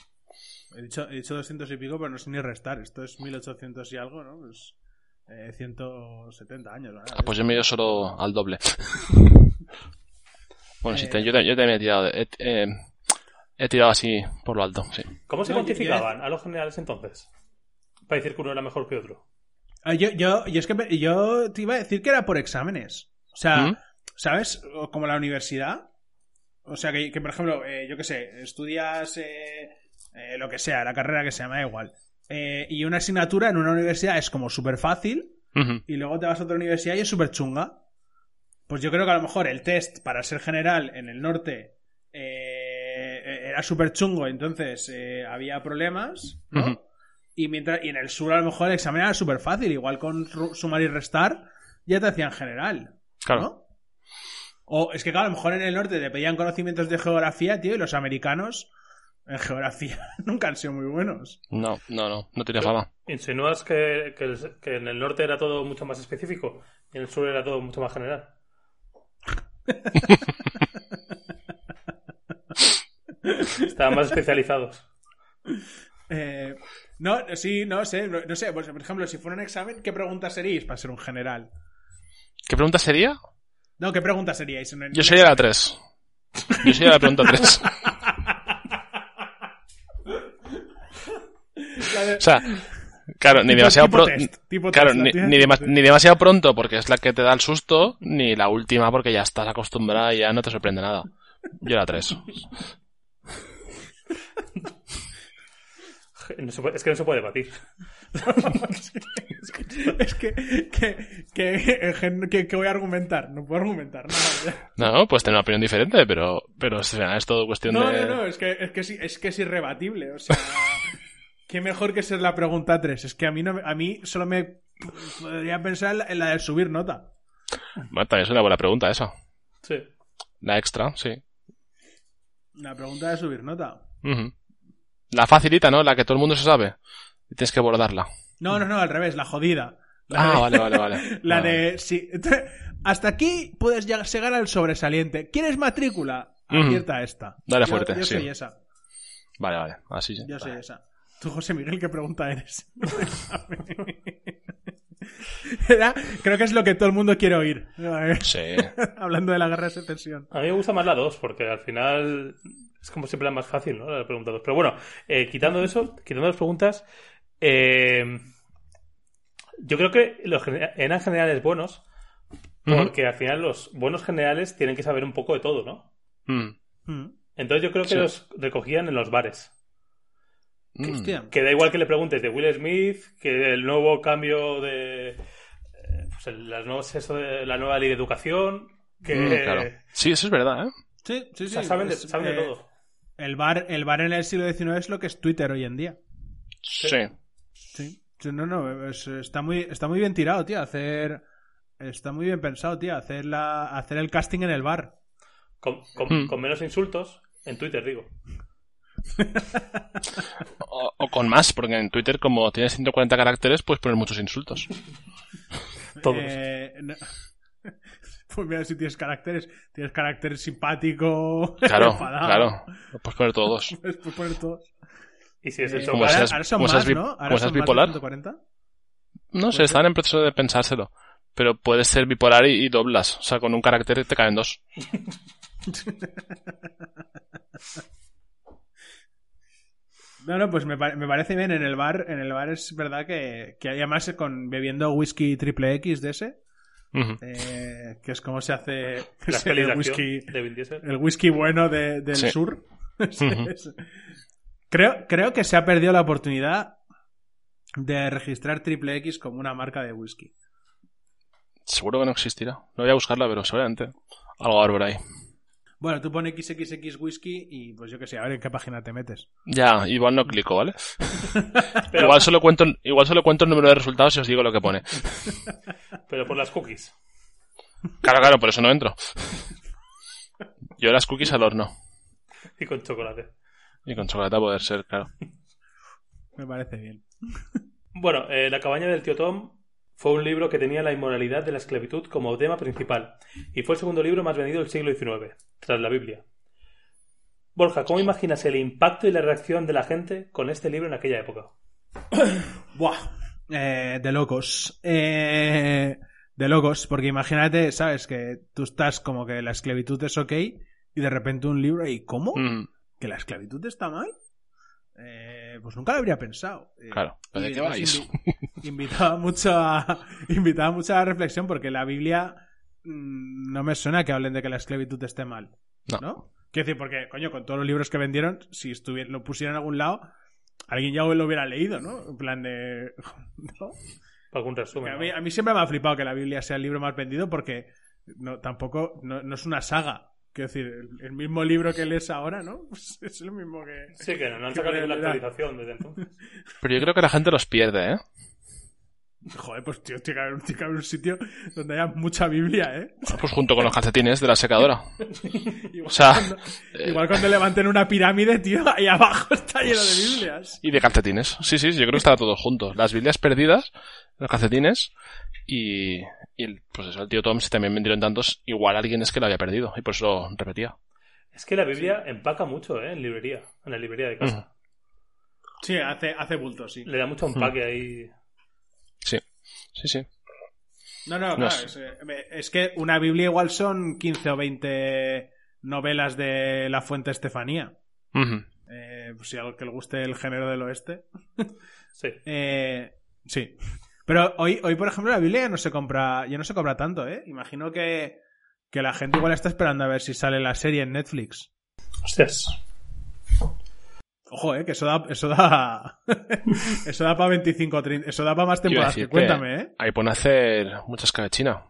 [SPEAKER 1] He dicho, he dicho 200 y pico, pero no sé ni restar. Esto es 1800 y algo, ¿no? Pues eh, 170 años. ¿verdad?
[SPEAKER 3] Ah, pues yo me he ido solo al doble. bueno, sí,
[SPEAKER 1] Eh.
[SPEAKER 3] te- yo, te- yo también he tirado, eh, he tirado así por lo alto, sí.
[SPEAKER 2] ¿Cómo se
[SPEAKER 1] No, yo-
[SPEAKER 2] a los generales entonces? Para decir que uno era mejor que otro.
[SPEAKER 1] Ah, yo, yo, yo es que me- yo te iba a decir que era por exámenes. O sea,
[SPEAKER 3] ¿Mm?
[SPEAKER 1] ¿sabes? Como la universidad. O sea, que, que, por ejemplo, eh, yo qué sé, estudias eh, eh, lo que sea, la carrera que sea, me da igual. Eh, y una asignatura en una universidad es como súper fácil y luego te vas a otra universidad y es súper chunga. Pues yo creo que a lo mejor el test para ser general en el norte eh, era súper chungo, entonces eh, había problemas, ¿no? Y, mientras, y en el sur a lo mejor el examen era súper fácil, igual con sumar y restar ya te hacían general.
[SPEAKER 3] Claro.
[SPEAKER 1] ¿no? O es que claro, a lo mejor en el norte te pedían conocimientos de geografía, tío, y los americanos en geografía nunca han sido muy buenos.
[SPEAKER 3] No, no, no, no tiene fama.
[SPEAKER 2] ¿Insinúas que, que el- que en el norte era todo mucho más específico y en el sur era todo mucho más general? Estaban más especializados.
[SPEAKER 1] Eh, no, sí, no sé, no, no sé, pues, por ejemplo, si fuera un examen, ¿qué preguntas seríais para ser un general?
[SPEAKER 3] ¿Qué pregunta sería?
[SPEAKER 1] No, ¿qué preguntas seríais? en el-
[SPEAKER 3] Yo sería la 3. Yo sería la pregunta 3.
[SPEAKER 1] La de-
[SPEAKER 3] O sea, claro, ni
[SPEAKER 1] tipo-
[SPEAKER 3] demasiado
[SPEAKER 1] tipo
[SPEAKER 3] pronto.
[SPEAKER 1] test, tipo
[SPEAKER 3] Claro,
[SPEAKER 1] test,
[SPEAKER 3] ni, demasiado pronto porque es la que te da el susto, ni la última porque ya estás acostumbrada y ya no te sorprende nada. Yo la 3.
[SPEAKER 2] No se puede- es que no se puede batir.
[SPEAKER 1] es que, que, que, que, que voy a argumentar, no puedo argumentar nada.
[SPEAKER 3] No, pues tener una opinión diferente, pero, pero o sea, es todo cuestión
[SPEAKER 1] No,
[SPEAKER 3] de.
[SPEAKER 1] no, no, es que, es que, sí- es que es irrebatible, o sea, qué mejor que ser la pregunta 3, es que a mí, no, me- a mí solo me podría pensar en la, de subir nota.
[SPEAKER 3] También es una buena pregunta esa.
[SPEAKER 2] Sí.
[SPEAKER 3] La extra, sí.
[SPEAKER 1] La pregunta de subir nota.
[SPEAKER 3] La facilita, ¿no? La que todo el mundo se sabe. Y tienes que bordarla.
[SPEAKER 1] No, no, no, al revés, la jodida. La
[SPEAKER 3] Ah,
[SPEAKER 1] de-
[SPEAKER 3] vale, vale, vale.
[SPEAKER 1] La
[SPEAKER 3] Vale.
[SPEAKER 1] de. Sí. Hasta aquí puedes lleg- llegar al sobresaliente. ¿Quieres matrícula? Acierta esta.
[SPEAKER 3] Dale
[SPEAKER 1] Yo-
[SPEAKER 3] fuerte,
[SPEAKER 1] Yo,
[SPEAKER 3] sí.
[SPEAKER 1] soy esa.
[SPEAKER 3] Vale, vale. Así sí.
[SPEAKER 1] Yo soy esa. Tú, José Miguel, ¿qué pregunta eres? Creo que es lo que todo el mundo quiere oír.
[SPEAKER 3] Sí.
[SPEAKER 1] Hablando de la guerra de secesión.
[SPEAKER 2] A mí me gusta más la 2 porque al final es como siempre la más fácil, ¿no? La pregunta 2. Pero bueno, eh, quitando eso, quitando las preguntas, eh, yo creo que los eran generales buenos porque al final los buenos generales tienen que saber un poco de todo, ¿no?
[SPEAKER 3] Mm.
[SPEAKER 1] Mm.
[SPEAKER 2] Entonces yo creo que
[SPEAKER 3] Sí.
[SPEAKER 2] los recogían en los bares.
[SPEAKER 3] Mm.
[SPEAKER 2] Que da igual que le preguntes de Will Smith, que el nuevo cambio de... eh, Pues el- las nuevas- eso de la nueva ley de educación, que...
[SPEAKER 3] Mm, claro. Sí, eso es verdad, ¿eh?
[SPEAKER 1] Sí, sí,
[SPEAKER 2] o
[SPEAKER 1] sí.
[SPEAKER 2] sea, saben, de,
[SPEAKER 1] Es,
[SPEAKER 2] saben de
[SPEAKER 1] eh,
[SPEAKER 2] todo.
[SPEAKER 1] El bar, el bar en el siglo XIX es lo que es Twitter hoy en día.
[SPEAKER 3] Sí.
[SPEAKER 1] Sí. Sí, No, no, es- está, muy, está muy bien tirado, tío. Hacer. Está muy bien pensado, tío. Hacer, la, hacer el casting en el bar.
[SPEAKER 2] Con, con-
[SPEAKER 3] Mm.
[SPEAKER 2] con menos insultos, en Twitter digo.
[SPEAKER 3] O, o con más, porque en Twitter, como tienes 140 caracteres, puedes poner muchos insultos.
[SPEAKER 2] Todos.
[SPEAKER 1] Eh, no- Pues mira, si tienes caracteres. Tienes carácter simpático.
[SPEAKER 3] Claro,
[SPEAKER 1] enfadado.
[SPEAKER 3] claro. Lo puedes poner todos.
[SPEAKER 1] Puedes puedes poner todos.
[SPEAKER 2] Y si es
[SPEAKER 1] Eh,
[SPEAKER 3] como
[SPEAKER 1] ahora, ahora son más, ¿no?
[SPEAKER 3] como
[SPEAKER 1] Ahora
[SPEAKER 3] seas
[SPEAKER 1] son más de
[SPEAKER 3] bipolar.
[SPEAKER 1] 140.
[SPEAKER 3] No sé,
[SPEAKER 1] ser.
[SPEAKER 3] están en proceso de pensárselo. pero puedes ser bipolar y, y doblas. O sea, con un carácter te caen dos.
[SPEAKER 1] No, no, pues me, pa- me parece bien. En el bar, en el bar es verdad que, que hay además con bebiendo whisky triple X de ese, eh, que es como se hace ese
[SPEAKER 2] acción
[SPEAKER 1] whisky,
[SPEAKER 2] de Vin Diesel.
[SPEAKER 1] el whisky bueno de- del
[SPEAKER 3] Sí.
[SPEAKER 1] sur. Creo, creo que se ha perdido la oportunidad de registrar triple X como una marca de whisky.
[SPEAKER 3] Seguro que no existirá. No voy a buscarla, pero seguramente. Algo habrá por ahí.
[SPEAKER 1] Bueno, tú pones XXX whisky y pues yo que sé, a ver en qué página te metes.
[SPEAKER 3] Ya, igual no clico, ¿vale?
[SPEAKER 2] Pero,
[SPEAKER 3] Igual solo cuento, igual solo cuento el número de resultados y os digo lo que pone.
[SPEAKER 2] pero por las cookies.
[SPEAKER 3] Claro, claro, por eso no entro. Yo las cookies al horno.
[SPEAKER 2] Y con chocolate.
[SPEAKER 3] Y con chocolate a poder ser, claro.
[SPEAKER 1] Me parece bien.
[SPEAKER 2] Bueno, eh, La cabaña del tío Tom fue un libro que tenía la inmoralidad de la esclavitud como tema principal y fue el segundo libro más vendido del siglo XIX, tras la Biblia. Borja, ¿cómo imaginas el impacto y la reacción de la gente con este libro en aquella época?
[SPEAKER 1] Buah. Eh, de locos. Eh, de locos, porque imagínate, ¿sabes? Que tú estás como que la esclavitud es ok y de repente un libro y ¿cómo?
[SPEAKER 3] Mm,
[SPEAKER 1] ¿Que la esclavitud está mal? Eh, pues nunca lo habría pensado. Eh,
[SPEAKER 3] Claro.
[SPEAKER 1] Invitaba mucho a invitaba mucho a la reflexión porque la Biblia mm, no me suena que hablen de que la esclavitud esté mal.
[SPEAKER 3] No.
[SPEAKER 1] ¿No? Quiero decir, porque, coño, con todos los libros que vendieron, si estuvieran, lo pusieran en algún lado, alguien ya lo hubiera leído, ¿no? En plan de. ¿no?
[SPEAKER 2] Algún resumen.
[SPEAKER 1] a, mí,
[SPEAKER 2] ¿no?
[SPEAKER 1] a mí siempre me ha flipado que la Biblia sea el libro más vendido porque no, tampoco no, no es una saga. Quiero decir, el, el mismo libro que lees ahora, ¿no? Pues es lo mismo que.
[SPEAKER 2] Sí, que no, no han sacado ninguna actualización desde entonces.
[SPEAKER 3] Pero yo creo que la gente los pierde, ¿eh?
[SPEAKER 1] Joder, pues tío, tiene que haber, tiene que haber un sitio donde haya mucha Biblia, ¿eh?
[SPEAKER 3] Pues junto con los calcetines de la secadora.
[SPEAKER 1] Igual,
[SPEAKER 3] O sea,
[SPEAKER 1] cuando,
[SPEAKER 3] eh,
[SPEAKER 1] igual cuando levanten una pirámide, tío, ahí abajo está lleno de Biblias.
[SPEAKER 3] Y de calcetines. Sí, sí, yo creo que estaba todo junto. Las Biblias perdidas, los calcetines y, y el- pues eso, el tío Tom, si también vendieron tantos, igual alguien es que lo había perdido y por eso lo repetía.
[SPEAKER 2] Es que la Biblia empaca mucho, ¿eh? En librería. En la librería de casa.
[SPEAKER 1] Sí, hace, hace bulto, sí.
[SPEAKER 2] Le da mucho empaque ahí.
[SPEAKER 3] Sí, sí.
[SPEAKER 1] No, no, claro. Es, eh, es que una Biblia igual son 15 o 20 novelas de la fuente Estefanía. Eh, pues si a algo que le guste el género del oeste.
[SPEAKER 2] Sí.
[SPEAKER 1] Eh, sí. Pero hoy, hoy, por ejemplo, la Biblia ya no se compra, ya no se compra tanto, ¿eh? Imagino que, que la gente igual está esperando a ver si sale la serie en Netflix.
[SPEAKER 2] Hostias.
[SPEAKER 1] Ojo, eh, que eso da, eso da, eso da para 25 o 30, eso da para más temporadas que cuéntame, eh.
[SPEAKER 3] Ahí pone a hacer muchas cabechina.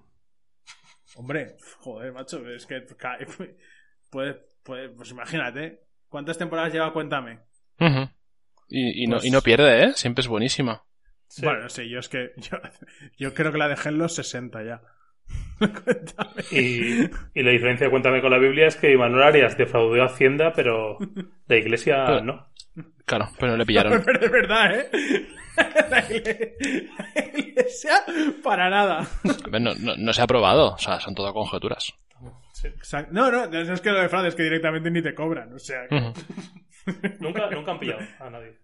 [SPEAKER 1] Hombre, joder, macho, es que puede, puede, pues imagínate, ¿cuántas temporadas lleva Cuéntame?
[SPEAKER 3] Y, y no,
[SPEAKER 1] Pues-
[SPEAKER 3] y no pierde, ¿eh? Siempre es buenísima.
[SPEAKER 2] Sí.
[SPEAKER 1] Bueno, no sé, yo es que yo, yo creo que la dejé en los 60 ya.
[SPEAKER 2] Y, y la diferencia, cuéntame con la Biblia, es que Manuel Arias defraudó a Hacienda, pero la iglesia
[SPEAKER 3] Pero-
[SPEAKER 2] no.
[SPEAKER 3] Claro, pero no le pillaron.
[SPEAKER 1] Pero es verdad, ¿eh? La igle- la iglesia, para nada.
[SPEAKER 3] A ver, no, no, no se ha probado. O sea, son todo conjeturas.
[SPEAKER 1] Exacto. No, no, no es que lo de fraude, es que directamente ni te cobran. O sea, que-.
[SPEAKER 2] Nunca, nunca han pillado a nadie.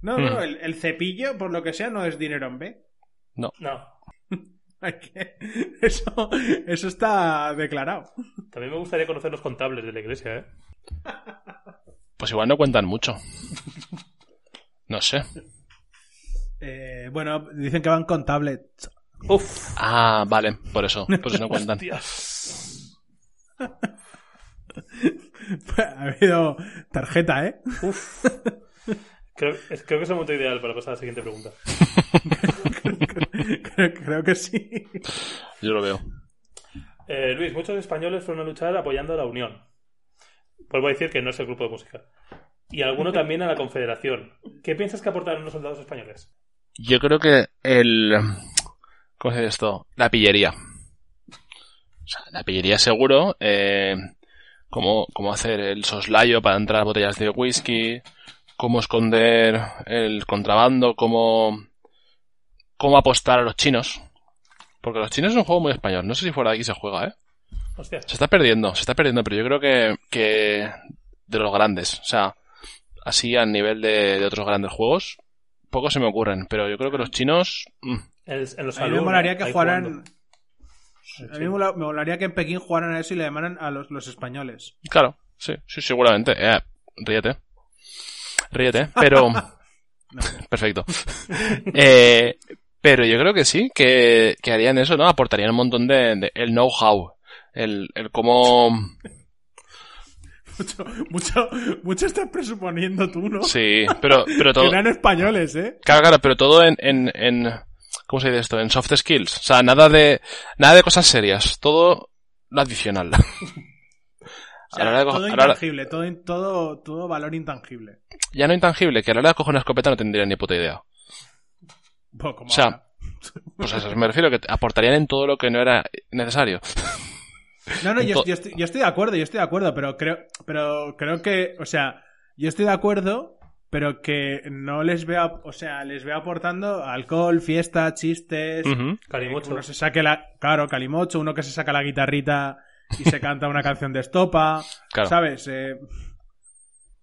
[SPEAKER 1] no, no, el, el cepillo, por lo que sea, no es dinero en B.
[SPEAKER 2] No.
[SPEAKER 1] Que- Eso, eso está declarado.
[SPEAKER 2] También me gustaría conocer los contables de la iglesia, ¿eh?
[SPEAKER 3] Pues igual no cuentan mucho. No sé.
[SPEAKER 1] Eh, bueno, dicen que van con tablet.
[SPEAKER 2] Uf.
[SPEAKER 3] Ah, vale, por eso. Por eso no cuentan.
[SPEAKER 1] Ha habido tarjeta, ¿eh?
[SPEAKER 2] Uf. Creo, creo que es el momento ideal para pasar a la siguiente pregunta.
[SPEAKER 1] Creo, creo que sí.
[SPEAKER 3] Yo lo veo.
[SPEAKER 2] Eh, Luis, muchos españoles fueron a luchar apoyando a la Unión. Vuelvo a decir que no es el grupo de música. Y alguno también a la Confederación. ¿Qué piensas que aportaron los soldados españoles?
[SPEAKER 3] Yo creo que el... ¿Cómo se dice esto? La pillería. O sea, la pillería seguro. Eh, cómo, cómo hacer el soslayo para entrar botellas de whisky. Cómo esconder el contrabando. Cómo... Cómo apostar a los chinos. Porque los chinos es un juego muy español. No sé si fuera de aquí se juega, ¿eh?
[SPEAKER 2] Hostia.
[SPEAKER 3] Se está perdiendo, se está perdiendo, pero yo creo que, que de los grandes. O sea, así a nivel de, de otros grandes juegos, pocos se me ocurren. Pero yo creo que los chinos... mm,
[SPEAKER 2] en los
[SPEAKER 1] A mí me molaría que jugaran.
[SPEAKER 2] jugando.
[SPEAKER 1] A mí me mola- me molaría que en Pekín jugaran a eso y le llamaran a los, los españoles.
[SPEAKER 3] Claro, sí, sí, seguramente. Eh, ríete. Ríete, pero... Perfecto. Eh, pero yo creo que sí, que, que harían eso, ¿no? Aportarían un montón de... de- el know-how. El, el cómo...
[SPEAKER 1] Mucho, mucho, mucho estás presuponiendo tú, ¿no?
[SPEAKER 3] Sí, pero, pero todo...
[SPEAKER 1] Que eran españoles, ¿eh?
[SPEAKER 3] Claro, claro, pero todo en, en, en... ¿Cómo se dice esto? En soft skills. O sea, nada de... Nada de cosas serias. Todo lo adicional.
[SPEAKER 1] O sea,
[SPEAKER 3] A la hora de
[SPEAKER 1] todo intangible, todo, todo, todo valor intangible.
[SPEAKER 3] ya no intangible, que a la hora de coger una escopeta no tendría ni puta idea.
[SPEAKER 1] Pues como
[SPEAKER 3] O sea,
[SPEAKER 1] ahora.
[SPEAKER 3] Pues a eso me refiero, que te aportarían en todo lo que no era necesario.
[SPEAKER 1] No, no, yo,
[SPEAKER 3] to-
[SPEAKER 1] yo estoy, yo estoy de acuerdo, yo estoy de acuerdo, pero creo, pero creo que, o sea, yo estoy de acuerdo, pero que no les veo, o sea, les veo aportando alcohol, fiesta, chistes,
[SPEAKER 3] Ujú.
[SPEAKER 2] Calimocho.
[SPEAKER 1] uno se saque la, claro, calimocho, uno que se saca la guitarrita y se canta una canción de estopa,
[SPEAKER 3] Claro.
[SPEAKER 1] ¿sabes? Eh,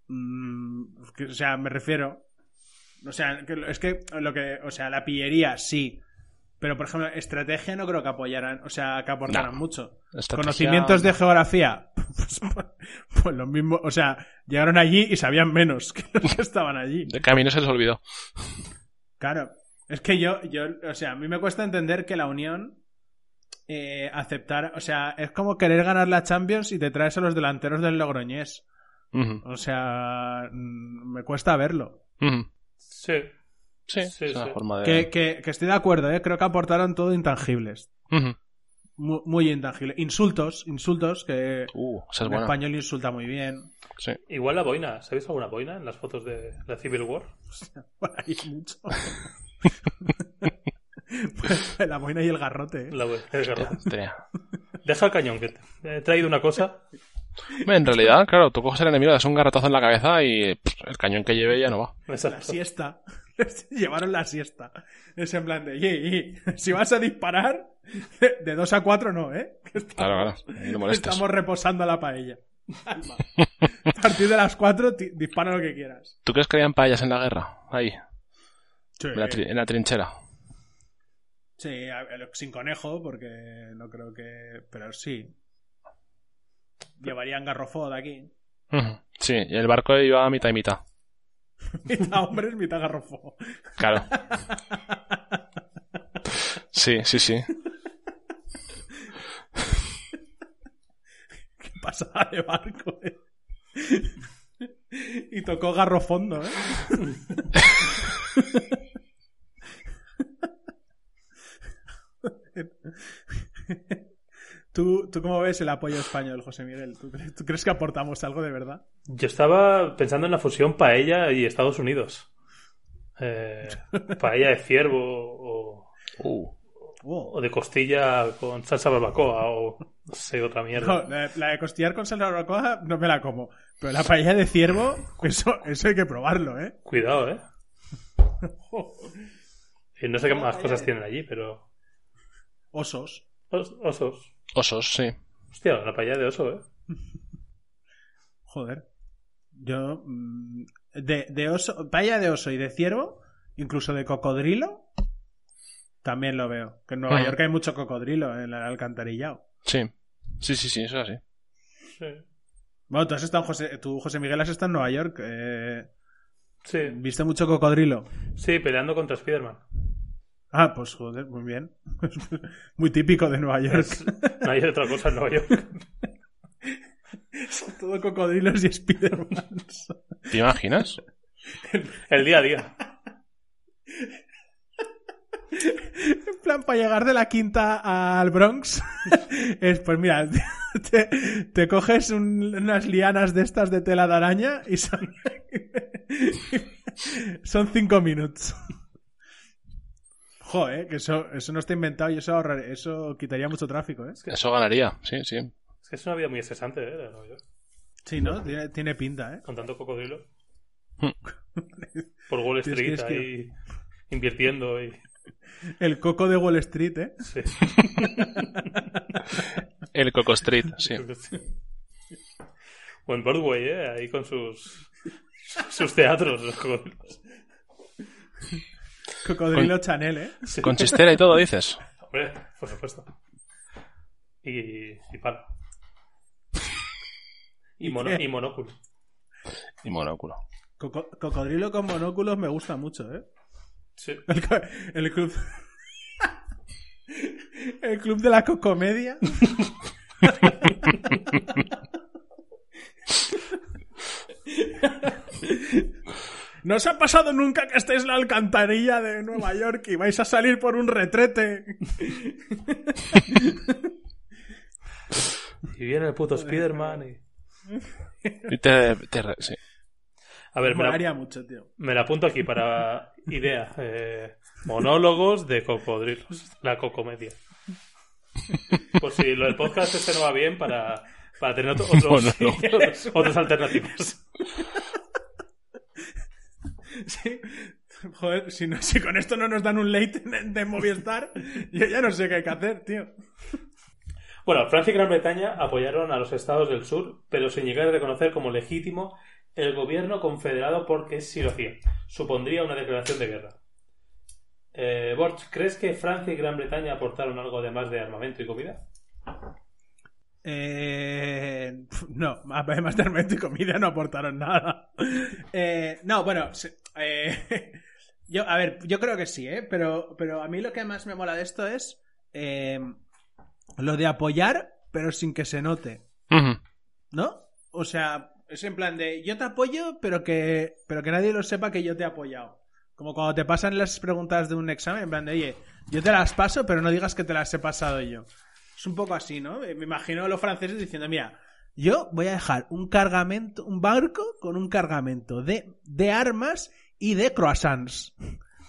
[SPEAKER 1] mm, o sea, me refiero, o sea, es que lo que, o sea, la pillería sí, pero por ejemplo, estrategia no creo que apoyaran, o sea, que aportaran
[SPEAKER 3] No.
[SPEAKER 1] mucho.
[SPEAKER 3] Estrategia-
[SPEAKER 1] Conocimientos de geografía. Pues, pues lo mismo, o sea, llegaron allí y sabían menos que los que estaban allí.
[SPEAKER 3] De camino se les olvidó.
[SPEAKER 1] Claro. Es que yo, yo, o sea, a mí me cuesta entender que la Unión eh, aceptar, o sea, es como querer ganar la Champions y te traes a los delanteros del Logroñés. O sea, mm, me cuesta verlo.
[SPEAKER 3] Ujú.
[SPEAKER 2] Sí.
[SPEAKER 3] Sí,
[SPEAKER 2] Sí,
[SPEAKER 3] es una
[SPEAKER 2] sí.
[SPEAKER 3] forma de...
[SPEAKER 1] Que, que- que estoy de acuerdo, ¿eh? creo que aportaron todo intangibles.
[SPEAKER 3] Ujú.
[SPEAKER 1] Mu- Muy, intangibles. Insultos, insultos, que
[SPEAKER 3] Uh, es buena.
[SPEAKER 1] español insulta muy bien.
[SPEAKER 3] Sí.
[SPEAKER 2] Igual la boina. ¿Sabéis alguna boina en las fotos de la Civil War?
[SPEAKER 1] Ahí mucho. la boina y el garrote, ¿eh?
[SPEAKER 2] La boina, verdad.
[SPEAKER 3] Hostia.
[SPEAKER 2] Deja el cañón, que te- he traído una cosa.
[SPEAKER 3] En realidad, claro, tú coges al enemigo, le das un garrotazo en la cabeza y pff, el cañón que lleve ya no va.
[SPEAKER 1] La siesta. Llevaron la siesta. Es en plan de, "Ye, ye, si vas a disparar, de 2 a 4 no, ¿eh? Que
[SPEAKER 3] Claro,
[SPEAKER 1] estamos,
[SPEAKER 3] claro. No molestes.
[SPEAKER 1] estamos reposando la paella. A partir de las 4, ti- dispara lo que quieras.
[SPEAKER 3] ¿Tú crees que habían paellas en la guerra? Ahí,
[SPEAKER 1] Sí,
[SPEAKER 3] en la, en la trinchera.
[SPEAKER 1] sí, sin conejo, porque no creo que... Pero sí. Llevarían garrofó de aquí.
[SPEAKER 3] Sí, el barco iba a mitad y mitad.
[SPEAKER 1] Mitad hombres, mitad garrofó.
[SPEAKER 3] Claro. Sí, sí, sí.
[SPEAKER 1] Pasada de barco, ¿eh? Y tocó garrofondo, ¿eh? ¿Tú, ¿Tú cómo ves el apoyo español, José Miguel? ¿Tú crees, tú crees que aportamos algo de verdad?
[SPEAKER 2] Yo estaba pensando en la fusión paella y Estados Unidos. Eh, paella de ciervo o,
[SPEAKER 3] Uh,
[SPEAKER 2] o de costilla con salsa barbacoa o no sé, otra mierda.
[SPEAKER 1] No, la, la de costillar con salsa barbacoa no me la como. Pero la paella de ciervo, eso, eso hay que probarlo, ¿eh?
[SPEAKER 2] Cuidado, ¿eh? Y no sé qué más cosas tienen allí, pero...
[SPEAKER 1] Osos.
[SPEAKER 2] Os- osos.
[SPEAKER 3] Osos, sí.
[SPEAKER 2] Hostia, la paella de oso, ¿eh?
[SPEAKER 1] Joder. Yo. mm, De, de oso. Paella de oso y de ciervo, incluso de cocodrilo, también lo veo. Que en Nueva
[SPEAKER 3] Ajá.
[SPEAKER 1] York hay mucho cocodrilo en el alcantarillado.
[SPEAKER 3] Sí. Sí, sí, sí, eso es así.
[SPEAKER 2] Sí.
[SPEAKER 1] Bueno, tú has estado en José, tú, José Miguel, has estado en Nueva York. eh,
[SPEAKER 2] Sí,
[SPEAKER 1] ¿Viste mucho cocodrilo?
[SPEAKER 2] sí, peleando contra Spiderman.
[SPEAKER 1] Ah, pues joder, muy bien. Muy típico de Nueva York.
[SPEAKER 2] Es- no hay otra cosa en Nueva York.
[SPEAKER 1] Todo cocodrilos y Spidermans.
[SPEAKER 3] ¿Te imaginas?
[SPEAKER 2] El día a día.
[SPEAKER 1] En plan, para llegar de la quinta al Bronx, es pues mira, te, te coges un- unas lianas de estas de tela de araña y son, son cinco minutos. Joder, que eso, eso no está inventado y eso ahorrar, eso quitaría mucho tráfico, ¿eh?
[SPEAKER 3] Eso ganaría, sí, sí.
[SPEAKER 2] Es que es una vida muy estresante, ¿eh? de Nueva York.
[SPEAKER 1] Sí, ¿no? Tiene, tiene pinta, ¿eh?
[SPEAKER 2] Con tanto cocodrilo.
[SPEAKER 3] Hmm.
[SPEAKER 2] Por Wall
[SPEAKER 1] que-
[SPEAKER 2] Street
[SPEAKER 1] es que-
[SPEAKER 2] ahí invirtiendo y...
[SPEAKER 1] El coco de Wall Street, ¿eh?
[SPEAKER 2] Sí.
[SPEAKER 3] El Coco Street, sí.
[SPEAKER 2] O en Broadway, ¿eh? Ahí con sus... Sus teatros, los cocodrilos.
[SPEAKER 1] Cocodrilo Chanel, ¿eh?
[SPEAKER 2] Sí.
[SPEAKER 3] Con chistera y todo, dices.
[SPEAKER 2] Hombre, por supuesto. y, y pala. Y, mono- y monóculo.
[SPEAKER 3] Y monóculo.
[SPEAKER 1] Coco- cocodrilo con monóculos me gusta mucho, ¿eh?
[SPEAKER 2] Sí.
[SPEAKER 1] El club. el club de la cocomedia. ¿No os ha pasado nunca que estéis en la alcantarilla de Nueva York y vais a salir por un retrete?
[SPEAKER 2] Y viene el puto Spiderman y...
[SPEAKER 3] Y te, te re- sí.
[SPEAKER 2] A ver, me la,
[SPEAKER 1] Molaría mucho, tío.
[SPEAKER 2] me la apunto aquí para idea. eh, monólogos de cocodrilos. La cocomedia. Pues si lo del podcast este no va bien para, para tener otro- otros,
[SPEAKER 3] Monólogos.
[SPEAKER 2] otros alternativos.
[SPEAKER 1] Sí. Joder, si, no- si con esto no nos dan un late de, de Movistar, yo ya no sé qué hay que hacer, tío.
[SPEAKER 2] Bueno, Francia y Gran Bretaña apoyaron a los estados del sur, pero sin llegar a reconocer como legítimo el gobierno confederado porque sí lo hacía. Supondría una declaración de guerra. Eh, Borch, ¿crees que Francia y Gran Bretaña aportaron algo además de armamento y comida?
[SPEAKER 1] Eh, no, además de alimento y comida no aportaron nada. Eh, no, bueno, se- eh, yo, a ver, yo creo que sí, ¿eh? Pero, pero a mí lo que más me mola de esto es eh, lo de apoyar, pero sin que se note. ¿no? O sea, es en plan de yo te apoyo, pero que, pero que nadie lo sepa que yo te he apoyado. Como cuando te pasan las preguntas de un examen, en plan de, oye, yo te las paso, pero no digas que te las he pasado yo. Es un poco así, ¿no? Me imagino a los franceses diciendo, mira, yo voy a dejar un cargamento, un barco con un cargamento de, de armas y de croissants.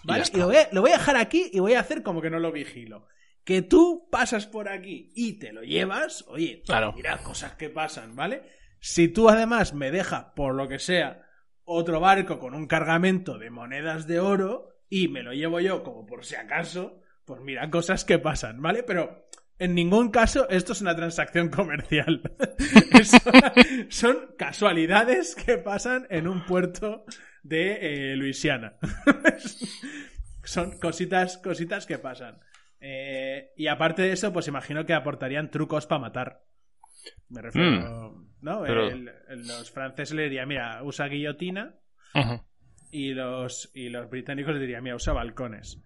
[SPEAKER 1] ¿Vale? Y lo voy, a, lo voy a dejar aquí y voy a hacer como que no lo vigilo. Que tú pasas por aquí y te lo llevas, oye,
[SPEAKER 3] Claro.
[SPEAKER 1] mira cosas que pasan, ¿vale? Si tú además me dejas, por lo que sea, otro barco con un cargamento de monedas de oro y me lo llevo yo como por si acaso, pues mira cosas que pasan, ¿vale? Pero en ningún caso esto es una transacción comercial. Es- son casualidades que pasan en un puerto de eh, Luisiana. son cositas, cositas que pasan. Eh, y aparte de eso, pues imagino que aportarían trucos para matar. Me refiero. ¿No?
[SPEAKER 3] pero-
[SPEAKER 1] El- el- los franceses le dirían, mira, usa guillotina. Y los, y los británicos le dirían, mira, usa balcones.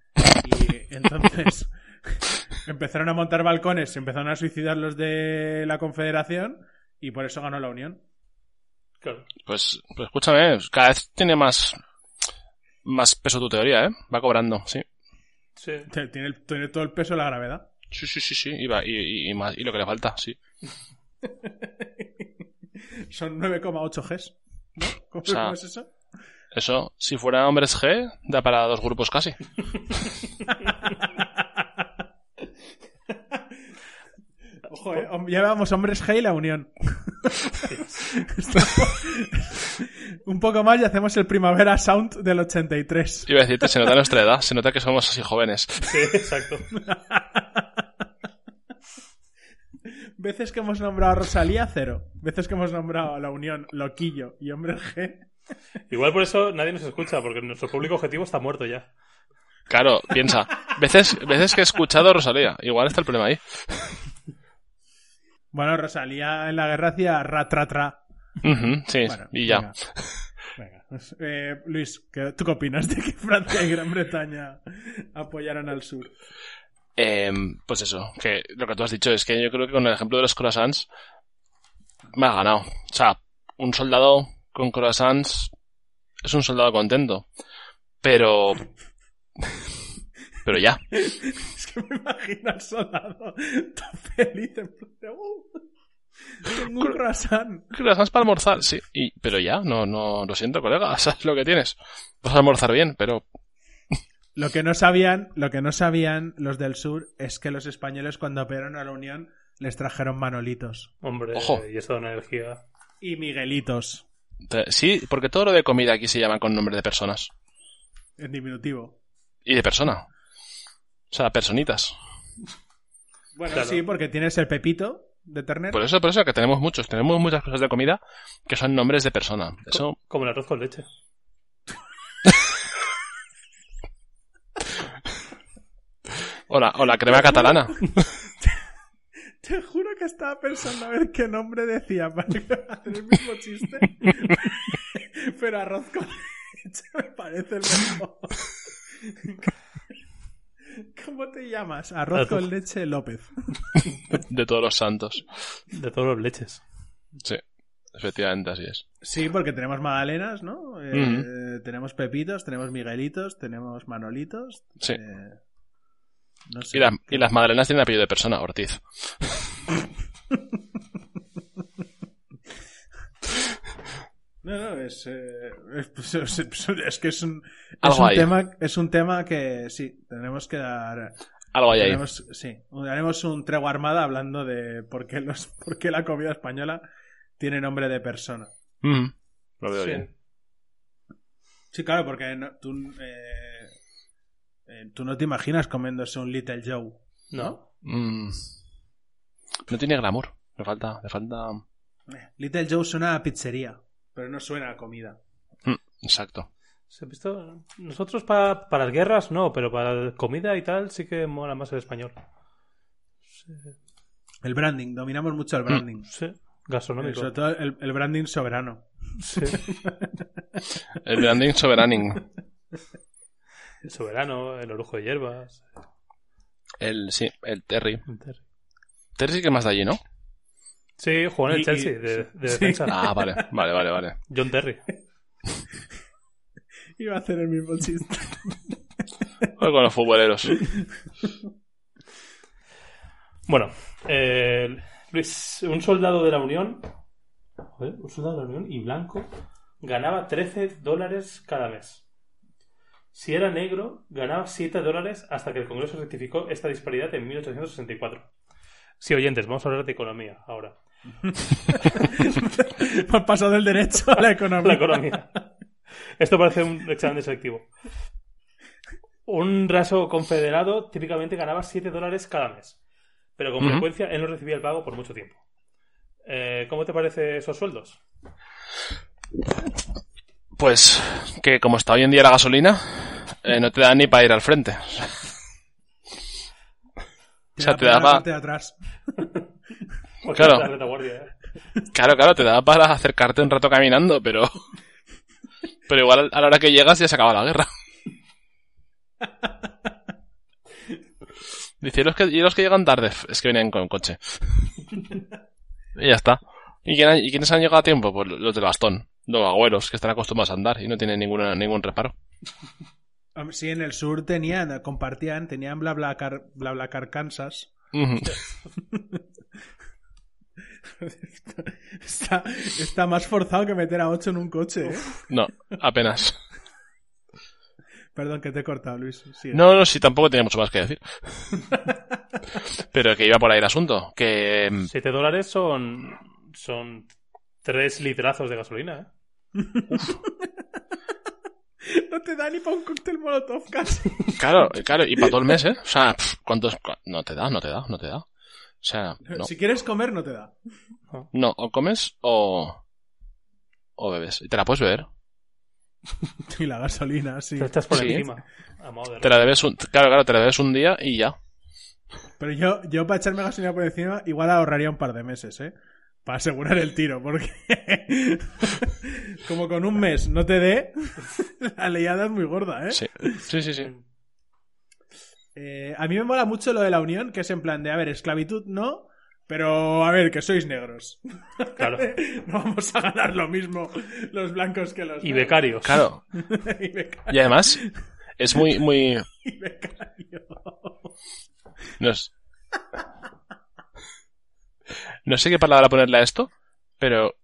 [SPEAKER 1] Y entonces empezaron a montar balcones, se empezaron a suicidar los de la Confederación y por eso ganó la Unión.
[SPEAKER 2] Claro.
[SPEAKER 3] Pues, pues escúchame, cada vez tiene más, más peso tu teoría, ¿eh? Va cobrando, sí.
[SPEAKER 2] Sí.
[SPEAKER 1] Tiene, el- tiene todo el peso de la gravedad.
[SPEAKER 3] Sí, sí, sí, sí. Y, va- y, y- y más, y lo que le falta, sí.
[SPEAKER 1] Son 9,8 Gs. ¿No? ¿Cómo,
[SPEAKER 3] O sea,
[SPEAKER 1] cómo es eso?
[SPEAKER 3] Eso, si fuera hombres G, da para dos grupos casi.
[SPEAKER 1] Ojo, eh, hom- ya vamos hombres G y la Unión. Un poco más y hacemos el Primavera Sound del 83.
[SPEAKER 3] Iba a decirte, se nota nuestra edad, se nota que somos así jóvenes.
[SPEAKER 2] Sí, exacto.
[SPEAKER 1] Veces que hemos nombrado a Rosalía, cero. Veces que hemos nombrado a la Unión, Loquillo y Hombres G.
[SPEAKER 2] Igual por eso nadie nos escucha, porque nuestro público objetivo está muerto ya.
[SPEAKER 3] Claro, piensa. Veces, veces que he escuchado a Rosalía. Igual está el problema ahí.
[SPEAKER 1] Bueno, Rosalía en la guerra hacía ra tra
[SPEAKER 3] sí,
[SPEAKER 1] Bueno,
[SPEAKER 3] y ya.
[SPEAKER 1] venga. Venga. Eh, Luis, ¿qué- ¿tú qué opinas de que Francia y Gran Bretaña apoyaran al sur?
[SPEAKER 3] Eh, pues eso, que lo que tú has dicho es que yo creo que con el ejemplo de los croissants me ha ganado. O sea, un soldado con croissants es un soldado contento. Pero... Pero ya.
[SPEAKER 1] Que me imagino al soldado tan feliz en plan de, "Uh, tengo un croissant.
[SPEAKER 3] Croissants para almorzar, sí. Y, pero ya, no, no, lo siento, colega, sabes lo que tienes. Vas a almorzar bien, pero...
[SPEAKER 1] Lo que no sabían, lo que no sabían los del sur es que los españoles cuando apoyaron a la Unión les trajeron manolitos
[SPEAKER 2] Hombre,
[SPEAKER 3] Ojo.
[SPEAKER 2] y eso da una energía.
[SPEAKER 1] y miguelitos
[SPEAKER 3] Sí, porque todo lo de comida aquí se llama con nombre de personas.
[SPEAKER 1] en diminutivo.
[SPEAKER 3] Y de persona. O sea, personitas.
[SPEAKER 1] Bueno,
[SPEAKER 2] Claro.
[SPEAKER 1] sí, porque tienes el pepito de ternero.
[SPEAKER 3] Por eso, por eso que tenemos muchos, tenemos muchas cosas de comida que son nombres de persona. Eso,
[SPEAKER 2] Como el arroz con leche.
[SPEAKER 3] o la, o la crema catalana.
[SPEAKER 1] Te juro que estaba pensando a ver qué nombre decía para hacer el mismo chiste. Pero arroz con leche me parece el mejor. ¿Cómo te llamas? Arroz con leche López.
[SPEAKER 3] De todos los santos.
[SPEAKER 2] De todos los leches.
[SPEAKER 3] Sí, efectivamente así es.
[SPEAKER 1] Sí, porque tenemos magdalenas, ¿no? Eh, Tenemos pepitos, tenemos miguelitos, tenemos manolitos.
[SPEAKER 3] Sí.
[SPEAKER 1] eh, no sé.
[SPEAKER 3] Y, las- y las magdalenas tienen apellido de persona, Ortiz.
[SPEAKER 1] No, no, es, eh, es, pues, es- es- es que es un,
[SPEAKER 3] Algo
[SPEAKER 1] tema, es un tema que sí, tenemos que dar,
[SPEAKER 3] Algo hay ahí.
[SPEAKER 1] sí, haremos un tregua armada hablando de por qué los, por qué la comida española tiene nombre de persona.
[SPEAKER 3] Ujú. Lo veo
[SPEAKER 2] Sí.
[SPEAKER 3] bien.
[SPEAKER 1] Sí, claro, porque no- tú, eh, eh, tú no te imaginas comiéndose un Little Joe.
[SPEAKER 2] No.
[SPEAKER 3] Mm. No tiene glamour. Le falta, le falta.
[SPEAKER 1] Little Joe suena a pizzería, pero no suena a comida.
[SPEAKER 3] Mm, Exacto.
[SPEAKER 2] ¿Se ha visto? Nosotros para, para las guerras no, pero para comida y tal sí que mola más el español.
[SPEAKER 1] El branding, dominamos mucho el branding.
[SPEAKER 2] Sí, gastronómico.
[SPEAKER 1] sobre todo el, el branding soberano.
[SPEAKER 2] Sí.
[SPEAKER 3] El branding soberaning.
[SPEAKER 2] El soberano, el orujo de hierbas.
[SPEAKER 3] El, sí, el Terry.
[SPEAKER 2] el Terry.
[SPEAKER 3] Terry sí que es más de allí, ¿no?
[SPEAKER 2] Sí, jugó en el
[SPEAKER 1] y-
[SPEAKER 2] Chelsea de, de
[SPEAKER 1] sí.
[SPEAKER 2] defensa.
[SPEAKER 3] Ah, vale, vale, vale, vale.
[SPEAKER 2] John Terry.
[SPEAKER 1] Iba a hacer el mismo chiste.
[SPEAKER 3] Voy con los futboleros.
[SPEAKER 2] Bueno, eh, Luis, un soldado de la Unión, joder, un soldado de la Unión y blanco, ganaba 13 dólares cada mes. Si era negro, ganaba 7 dólares hasta que el Congreso rectificó esta disparidad en 1864. Sí, oyentes, vamos a hablar de economía ahora.
[SPEAKER 1] Hemos pasado del derecho a la economía.
[SPEAKER 2] La economía. Esto parece un examen de selectivo. Un raso confederado típicamente ganaba 7 dólares cada mes, pero con frecuencia él no recibía el pago por mucho tiempo. Eh, ¿Cómo te parece esos sueldos?
[SPEAKER 3] Pues que como está hoy en día la gasolina, eh, no te da ni para ir al frente. O sea, te
[SPEAKER 1] da
[SPEAKER 3] da
[SPEAKER 1] la
[SPEAKER 3] pa-
[SPEAKER 1] parte de atrás.
[SPEAKER 2] Porque
[SPEAKER 3] Claro.
[SPEAKER 2] ¿eh?
[SPEAKER 3] Claro, claro, te da para acercarte un rato caminando, pero... Pero igual a la hora que llegas ya se acaba la guerra. Dice, "Y los que, y los que llegan tarde, es que vienen con coche. Y ya está. ¿Y, quién y quiénes han llegado a tiempo? Pues los del bastón. Los agüeros, que están acostumbrados a andar y no tienen ninguna, ningún reparo.
[SPEAKER 1] Sí, en el sur tenían, compartían, tenían BlaBlaCar, BlaBlaCar Kansas.
[SPEAKER 3] Ujú.
[SPEAKER 1] Está, está más forzado que meter a 8 en un coche, ¿eh?
[SPEAKER 3] No, apenas.
[SPEAKER 1] Perdón que te he cortado, Luis. Sí,
[SPEAKER 3] No, no, sí, tampoco tenía mucho más que decir. Pero que iba por ahí el asunto. Que... mm,
[SPEAKER 2] 7 dólares son, son 3 litrazos de gasolina, ¿eh?
[SPEAKER 1] No te da ni para un cóctel molotov casi.
[SPEAKER 3] Claro, claro, y para todo el mes, ¿eh? O sea, ¿cuántos? No te da, no te da, no te da. O sea, no.
[SPEAKER 1] Si quieres comer, no te da.
[SPEAKER 3] No, o comes o... O bebes. Y te la puedes beber.
[SPEAKER 1] Y la gasolina, sí.
[SPEAKER 2] Te echas por
[SPEAKER 3] Sí.
[SPEAKER 2] encima.
[SPEAKER 3] Te la debes un... Claro, claro, te la debes un día y ya.
[SPEAKER 1] Pero yo, yo para echarme gasolina por encima, igual ahorraría un par de meses, ¿eh? Para asegurar el tiro, porque como con un mes no te dé, la liada es muy gorda, ¿eh?
[SPEAKER 3] Sí, sí, sí. sí.
[SPEAKER 1] Eh, A mí me mola mucho lo de la unión, que es en plan de, a ver, esclavitud no, pero a ver, que sois negros.
[SPEAKER 2] Claro.
[SPEAKER 1] no vamos a ganar lo mismo los blancos que los
[SPEAKER 2] Y
[SPEAKER 1] negros.
[SPEAKER 2] becarios.
[SPEAKER 3] Claro.
[SPEAKER 1] y,
[SPEAKER 3] además, es muy, muy...
[SPEAKER 1] y becario.
[SPEAKER 3] No, es- no sé qué palabra ponerle a esto, pero...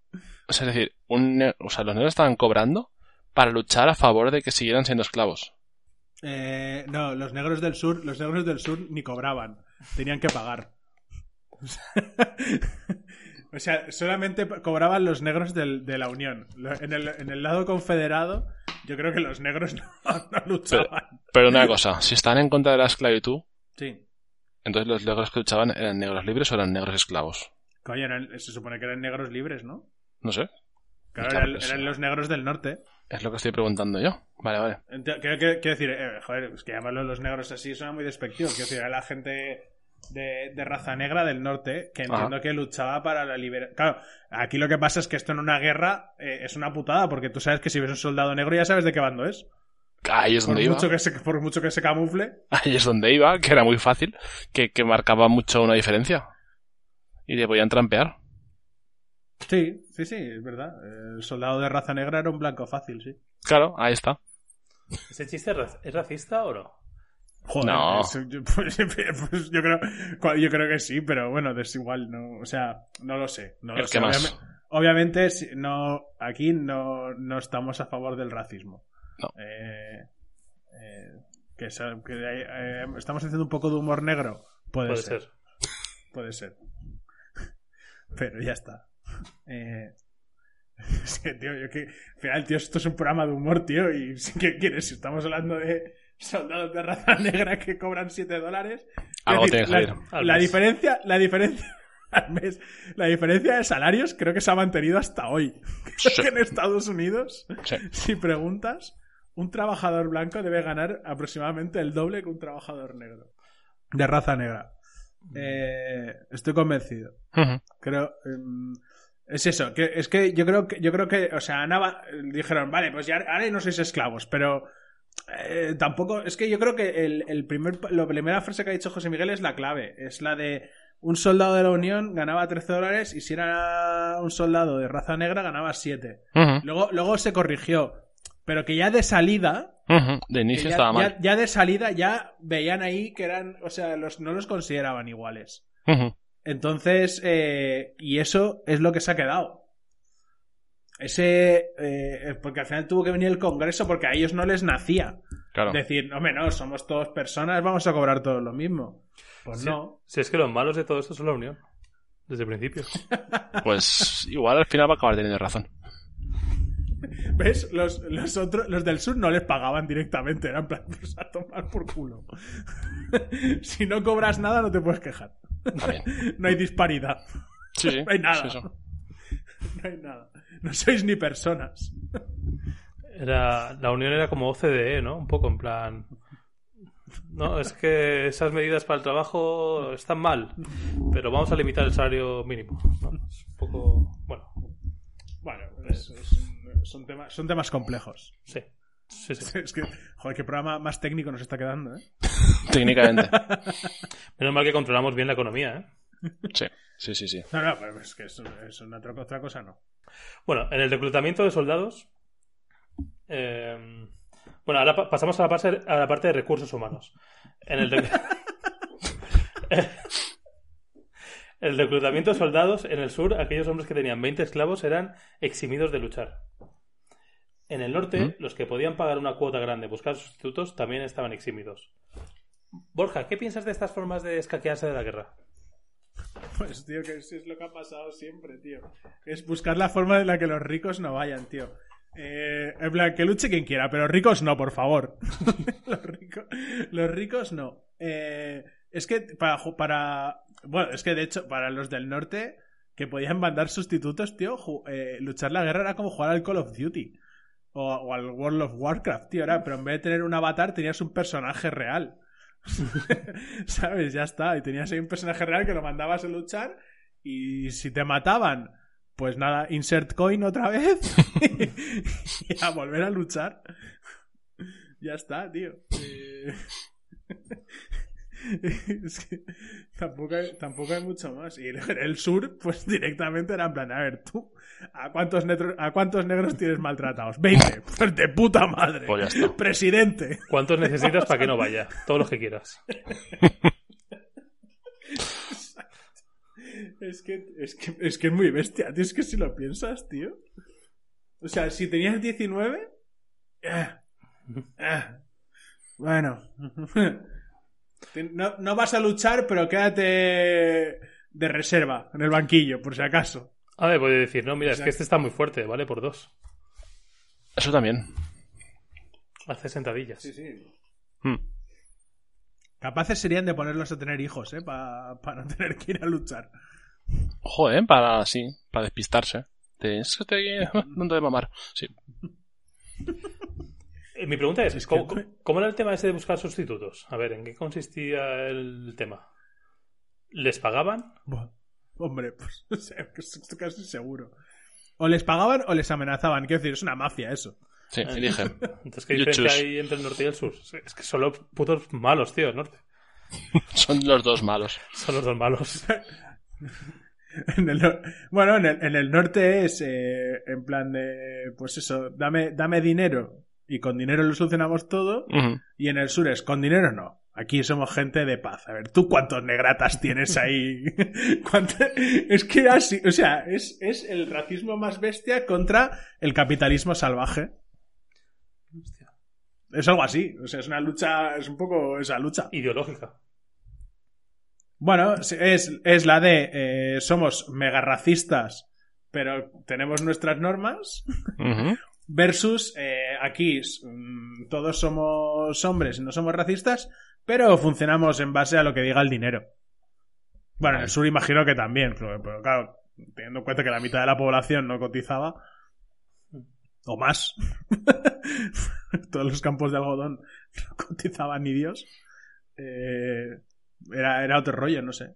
[SPEAKER 3] O sea, es decir, un ne- o sea, los negros estaban cobrando para luchar a favor de que siguieran siendo esclavos.
[SPEAKER 1] Eh, no, los negros del sur, los negros del sur ni cobraban, tenían que pagar. O sea, solamente cobraban los negros del- de la Unión. En el, en el lado confederado, yo creo que los negros no, no luchaban.
[SPEAKER 3] Pero una cosa, si están en contra de la esclavitud,
[SPEAKER 1] Sí.
[SPEAKER 3] Entonces los negros que luchaban eran negros libres o eran negros esclavos.
[SPEAKER 1] Coño, eran- se supone que eran negros libres, ¿no?
[SPEAKER 3] No sé.
[SPEAKER 1] Claro,
[SPEAKER 3] Claro,
[SPEAKER 1] eran, eran los negros del norte.
[SPEAKER 3] Es lo que estoy preguntando yo. Vale, vale.
[SPEAKER 1] Quiero, quiero- quiero decir, eh, joder, es que llamarlo los negros así suena muy despectivo. Quiero decir, era la gente de, de raza negra del norte, que
[SPEAKER 3] Ajá.
[SPEAKER 1] entiendo que luchaba para la liberación. Claro, aquí lo que pasa es que esto en una guerra eh, es una putada, porque tú sabes que si ves un soldado negro ya sabes de qué bando es.
[SPEAKER 3] Ahí es
[SPEAKER 1] Por
[SPEAKER 3] donde iba.
[SPEAKER 1] mucho, que se, por mucho que se camufle.
[SPEAKER 3] Ahí es donde iba, que era muy fácil, que, que marcaba mucho una diferencia. Y le podían trampear.
[SPEAKER 1] Sí, sí, sí, es verdad. El soldado de raza negra era un blanco fácil, sí.
[SPEAKER 3] Claro, ahí está.
[SPEAKER 2] ¿Ese chiste es ra- es racista o no?
[SPEAKER 1] Joder,
[SPEAKER 3] No.
[SPEAKER 1] eso yo, pues, pues yo creo, yo creo que sí, pero bueno, es igual, no, o sea, no lo sé. No lo
[SPEAKER 3] ¿El
[SPEAKER 1] sé.
[SPEAKER 3] qué más?
[SPEAKER 1] Obviamente, no, aquí no, no estamos a favor del racismo.
[SPEAKER 3] No.
[SPEAKER 1] Eh, eh, que, eh, estamos haciendo un poco de humor negro. Puede,
[SPEAKER 2] Puede
[SPEAKER 1] ser,
[SPEAKER 2] ser.
[SPEAKER 1] puede ser. Pero ya está. Eh, es que, tío, yo que. Al final, tío, esto es un programa de humor, tío. Y ¿qué quieres? Si estamos hablando de soldados de raza negra que cobran 7 dólares.
[SPEAKER 3] Algo
[SPEAKER 1] decir,
[SPEAKER 3] que
[SPEAKER 1] la.
[SPEAKER 2] Al
[SPEAKER 1] la diferencia, la diferencia. al mes, la diferencia de salarios creo que se ha mantenido hasta hoy. Creo
[SPEAKER 3] Sí.
[SPEAKER 1] que en Estados Unidos,
[SPEAKER 3] Sí.
[SPEAKER 1] si preguntas, un trabajador blanco debe ganar aproximadamente el doble que un trabajador negro. De raza negra. Eh, estoy convencido. Creo. em, es eso, que es que yo creo que, yo creo que, o sea, Ana va- dijeron, vale, pues ya ahora no sois esclavos, pero eh, tampoco, es que yo creo que el, el primer, la primera frase que ha dicho José Miguel es la clave, es la de un soldado de la Unión ganaba 13 dólares y si era un soldado de raza negra ganaba 7.
[SPEAKER 3] Ujú.
[SPEAKER 1] Luego, luego se corrigió, pero que ya de salida.
[SPEAKER 3] De inicio
[SPEAKER 1] ya,
[SPEAKER 3] estaba mal.
[SPEAKER 1] ya- ya de salida ya veían ahí que eran, o sea, los, no los consideraban iguales. Entonces, eh, y eso es lo que se ha quedado. Ese, eh, porque al final tuvo que venir el Congreso porque a ellos no les nacía.
[SPEAKER 3] Claro.
[SPEAKER 1] Decir, hombre, no, somos todos personas, vamos a cobrar todos lo mismo. Pues
[SPEAKER 2] Sí.
[SPEAKER 1] no.
[SPEAKER 2] Si es que los malos de todo esto son la unión. Desde el principio.
[SPEAKER 3] Pues igual al final va a acabar teniendo razón.
[SPEAKER 1] ¿Ves? Los, los, otros, los del sur no les pagaban directamente, eran en plan, pues a tomar por culo. si no cobras nada, no te puedes quejar. No hay disparidad.
[SPEAKER 3] Sí, sí.
[SPEAKER 1] No hay nada.
[SPEAKER 3] Sí.
[SPEAKER 1] No hay nada. No sois ni personas.
[SPEAKER 2] Era, la unión era como OCDE, ¿no? Un poco en plan. No, es que esas medidas para el trabajo están mal, pero vamos a limitar el salario mínimo. ¿no? Es un poco. Bueno,
[SPEAKER 1] Bueno, es- es son, temas, son temas complejos.
[SPEAKER 2] sí. Sí, sí.
[SPEAKER 1] Es que, joder, qué programa más técnico nos está quedando, ¿eh?
[SPEAKER 3] Técnicamente.
[SPEAKER 2] Menos mal que controlamos bien la economía, ¿eh?
[SPEAKER 3] Sí, sí, sí. sí.
[SPEAKER 1] No, no, pero es que es, es una otra, otra cosa, no.
[SPEAKER 2] Bueno, en el reclutamiento de soldados. eh, bueno, ahora pa- pasamos a la, parte, a la parte de recursos humanos. En el, rec- el reclutamiento de soldados en el sur, aquellos hombres que tenían 20 esclavos eran eximidos de luchar. En el norte,
[SPEAKER 3] ¿Mm?
[SPEAKER 2] los que podían pagar una cuota grande buscar sustitutos también estaban eximidos. Borja, ¿qué piensas de estas formas de escaquearse de la guerra?
[SPEAKER 1] Pues, tío, que eso es lo que ha pasado siempre, tío. Es buscar la forma en la que los ricos no vayan, tío. Eh, en plan, que luche quien quiera, pero ricos no, por favor. los, ricos, los ricos no. Eh, es que para. Bueno, es que de hecho, para los del norte que podían mandar sustitutos, tío, eh, luchar la guerra era como jugar al Call of Duty. O, al World of Warcraft, tío. Era, pero en vez de tener un avatar, tenías un personaje real. ¿Sabes? Ya está. Y tenías ahí un personaje real que lo mandabas a luchar. Y si te mataban, pues nada, insert coin otra vez. y a volver a luchar. Ya está, tío. Eh, es que tampoco hay, tampoco hay mucho más. Y en el sur, pues directamente era en plan, a ver, tú, ¿a cuántos, netro- ¿a cuántos negros tienes maltratados? 20. Pues de puta madre.
[SPEAKER 3] Pues ya está.
[SPEAKER 1] Presidente.
[SPEAKER 2] ¿Cuántos necesitas para que no vaya? Todos los que quieras.
[SPEAKER 1] Es que, es que es que es muy bestia, tío. Es que si lo piensas, tío. O sea, si tenías 19. eh, eh, bueno. No, no vas a luchar, pero quédate de reserva en el banquillo, por si acaso.
[SPEAKER 2] A ver, puede decir, no, mira, es que este está muy fuerte, ¿vale? Por dos.
[SPEAKER 3] Eso también.
[SPEAKER 2] Hace sentadillas.
[SPEAKER 1] sí.
[SPEAKER 3] Mm.
[SPEAKER 1] Capaces serían de ponerlos a tener hijos, ¿eh? Para no tener que ir a luchar.
[SPEAKER 3] Ojo, ¿eh? Para, sí, para despistarse. De, es que te dando de mamar. Sí.
[SPEAKER 2] Eh, Mi pregunta es,
[SPEAKER 1] Es
[SPEAKER 2] ¿cómo,
[SPEAKER 1] que-
[SPEAKER 2] cómo era el tema ese de buscar sustitutos? A ver, ¿en qué consistía el tema? ¿Les pagaban?
[SPEAKER 1] Hombre, pues o sea, que estoy casi seguro. O les pagaban o les amenazaban. Quiero decir, es una mafia eso.
[SPEAKER 3] Sí, elige.
[SPEAKER 2] Entonces, ¿qué diferencia hay entre el norte y el sur? Es que son los putos malos, tío, el norte.
[SPEAKER 3] Son los dos malos.
[SPEAKER 2] Son los dos malos.
[SPEAKER 1] En el nor- bueno, en el, en el norte es eh, en plan de, pues eso, dame, dame dinero y con dinero lo solucionamos todo. Y en el sur es con dinero no. Aquí somos gente de paz. A ver, ¿tú cuántos negratas tienes ahí? ¿Cuánto- Es que así, o sea, es, es el racismo más bestia contra el capitalismo salvaje.
[SPEAKER 2] Hostia.
[SPEAKER 1] Es algo así. O sea, es una lucha, es un poco esa lucha.
[SPEAKER 2] Ideológica.
[SPEAKER 1] Bueno, es, es la de eh, somos mega racistas, pero tenemos nuestras normas. Versus eh, aquí mm, todos somos hombres y no somos racistas, pero funcionamos en base a lo que diga el dinero. Bueno, en el sur imagino que también, pero, pero claro, teniendo en cuenta que la mitad de la población no cotizaba, o más, todos los campos de algodón no cotizaban ni Dios, eh, era, era otro rollo, no sé.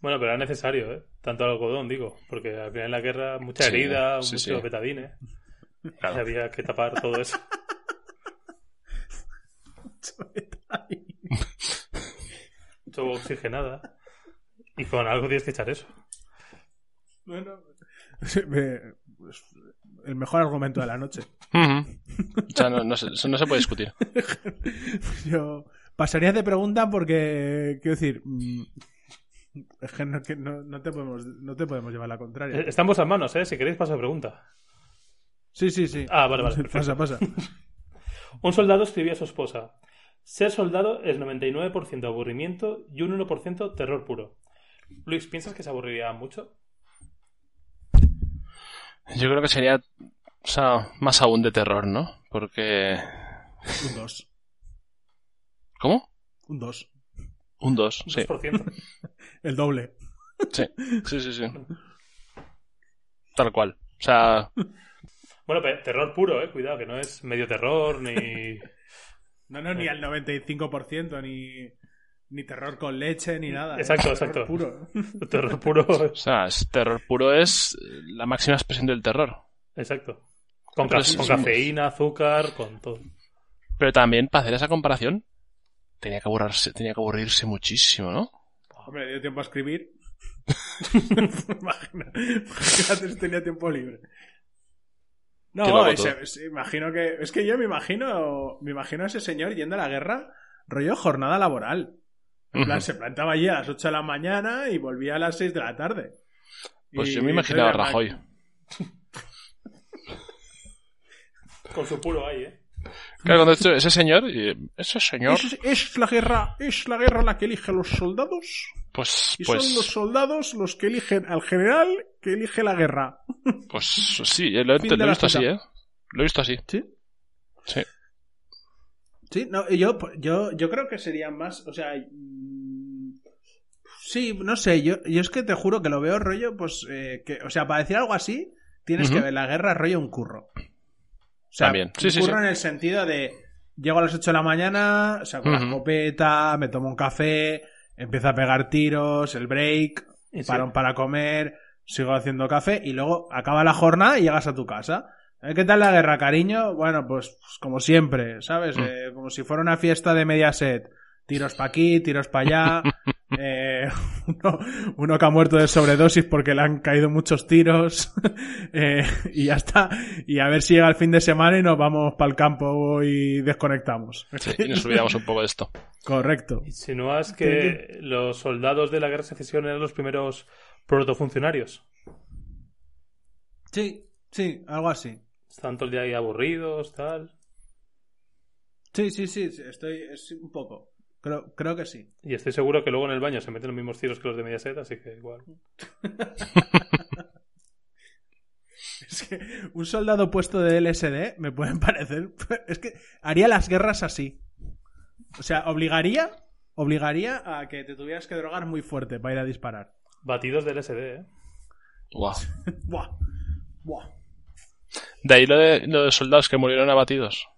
[SPEAKER 2] Bueno, pero era necesario, ¿eh? Tanto el algodón, digo. Porque al final en la guerra mucha
[SPEAKER 3] Sí,
[SPEAKER 2] herida,
[SPEAKER 3] sí,
[SPEAKER 2] mucho
[SPEAKER 3] sí. Claro.
[SPEAKER 2] había que tapar todo eso. Mucho oxigenada. Y con algo tienes que echar eso.
[SPEAKER 1] Bueno, me- pues, el mejor argumento de la noche.
[SPEAKER 3] Ujú. O sea, no, no se, no se puede discutir.
[SPEAKER 1] Yo pasaría de pregunta porque, quiero decir, mm, es que no, que no- no te podemos, no te podemos llevar la contraria.
[SPEAKER 2] Está en vuestras manos, ¿eh? Si queréis, paso de pregunta.
[SPEAKER 1] Sí, sí, sí.
[SPEAKER 2] Ah, vale, vale. perfecto.
[SPEAKER 1] Pasa, pasa.
[SPEAKER 2] Un soldado escribía a su esposa: Ser soldado es 99% aburrimiento y un 1% terror puro. Luis, ¿piensas que se aburriría mucho?
[SPEAKER 3] Yo creo que sería, o sea, más aún de terror, ¿no? Porque...
[SPEAKER 1] Un 2.
[SPEAKER 3] ¿Cómo?
[SPEAKER 1] Un 2.
[SPEAKER 3] Un 2,
[SPEAKER 2] Un
[SPEAKER 3] sí.
[SPEAKER 2] 2%.
[SPEAKER 1] El doble.
[SPEAKER 3] Sí, sí, sí, sí. Tal cual. O sea,
[SPEAKER 2] Bueno, pero terror puro, ¿eh? Cuidado, que no es medio terror ni.
[SPEAKER 1] No, no,
[SPEAKER 2] Eh.
[SPEAKER 1] ni al 95%, ni, ni terror con leche, ni nada. ¿eh?
[SPEAKER 2] Exacto,
[SPEAKER 1] Terror
[SPEAKER 2] exacto.
[SPEAKER 1] Puro.
[SPEAKER 2] terror puro.
[SPEAKER 3] o sea, es- terror puro es la máxima expresión del terror.
[SPEAKER 2] Exacto. Con, ca- cafeína, azúcar, con todo.
[SPEAKER 3] Pero también, para hacer esa comparación, tenía que aburrirse, tenía que aburrirse muchísimo, ¿no?
[SPEAKER 1] Hombre, dio tiempo a escribir. Imagina- Imagínate si tenía tiempo libre. No, ese- imagino que. Es que yo me imagino. Me imagino a ese señor yendo a la guerra, rollo jornada laboral. En plan, se plantaba allí a las 8 de la mañana y volvía a las 6 de la tarde.
[SPEAKER 3] Pues
[SPEAKER 1] Y
[SPEAKER 3] yo me imaginaba a Rajoy.
[SPEAKER 2] Con su puro ahí, ¿eh?
[SPEAKER 3] Claro, cuando esto- ese señor, ese señor,
[SPEAKER 1] Es, es la guerra, es la guerra la que elige a los soldados
[SPEAKER 3] pues,
[SPEAKER 1] y son los
[SPEAKER 3] pues,
[SPEAKER 1] soldados los que eligen al general que elige la guerra.
[SPEAKER 3] pues sí, lo, he-
[SPEAKER 1] Fin
[SPEAKER 3] lo he visto así. ¿eh? Lo he visto así.
[SPEAKER 1] ¿Sí?
[SPEAKER 3] Sí.
[SPEAKER 1] Sí, no, yo, yo, yo creo que serían más, o sea, sí, no sé, yo, yo es que te juro que lo veo rollo, pues, eh, que, o sea, para decir algo así, tienes que ver la guerra rollo un curro. O sea,
[SPEAKER 3] También. Sí,
[SPEAKER 1] un
[SPEAKER 3] sí,
[SPEAKER 1] curro
[SPEAKER 3] sí.
[SPEAKER 1] en el sentido de, llego a las 8 de la mañana, saco la escopeta, me tomo un café, empiezo a pegar tiros, el break, parón para comer, sigo haciendo café y luego acaba la jornada y llegas a tu casa. Eh, ¿Qué tal la guerra, cariño? Bueno, pues, pues como siempre, ¿sabes?
[SPEAKER 3] Mm.
[SPEAKER 1] Eh, como si fuera una fiesta de Mediaset. Tiros para aquí, tiros para allá. eh, uno, uno que ha muerto de sobredosis porque le han caído muchos tiros. eh, y ya está. Y a ver si llega el fin de semana y nos vamos para el campo y desconectamos.
[SPEAKER 3] Sí, y nos olvidamos un poco de esto.
[SPEAKER 1] Correcto.
[SPEAKER 2] ¿Insinúas que los soldados de la guerra de secesión eran los primeros protofuncionarios?
[SPEAKER 1] Sí, sí, algo así.
[SPEAKER 2] Están todo el día ahí aburridos, tal.
[SPEAKER 1] Sí, sí, sí, sí, estoy es un poco. Creo, creo que sí.
[SPEAKER 2] Y estoy seguro que luego en el baño se meten los mismos tiros que los de Mediaset, así que igual.
[SPEAKER 1] Es que un soldado puesto de LSD me pueden parecer. Es que haría las guerras así. O sea, obligaría. Obligaría a que te tuvieras que drogar muy fuerte para ir a disparar.
[SPEAKER 2] Batidos del SD, ¿eh?
[SPEAKER 3] Guau.
[SPEAKER 1] Buah. Buah.
[SPEAKER 3] De ahí lo de, lo de soldados que murieron abatidos.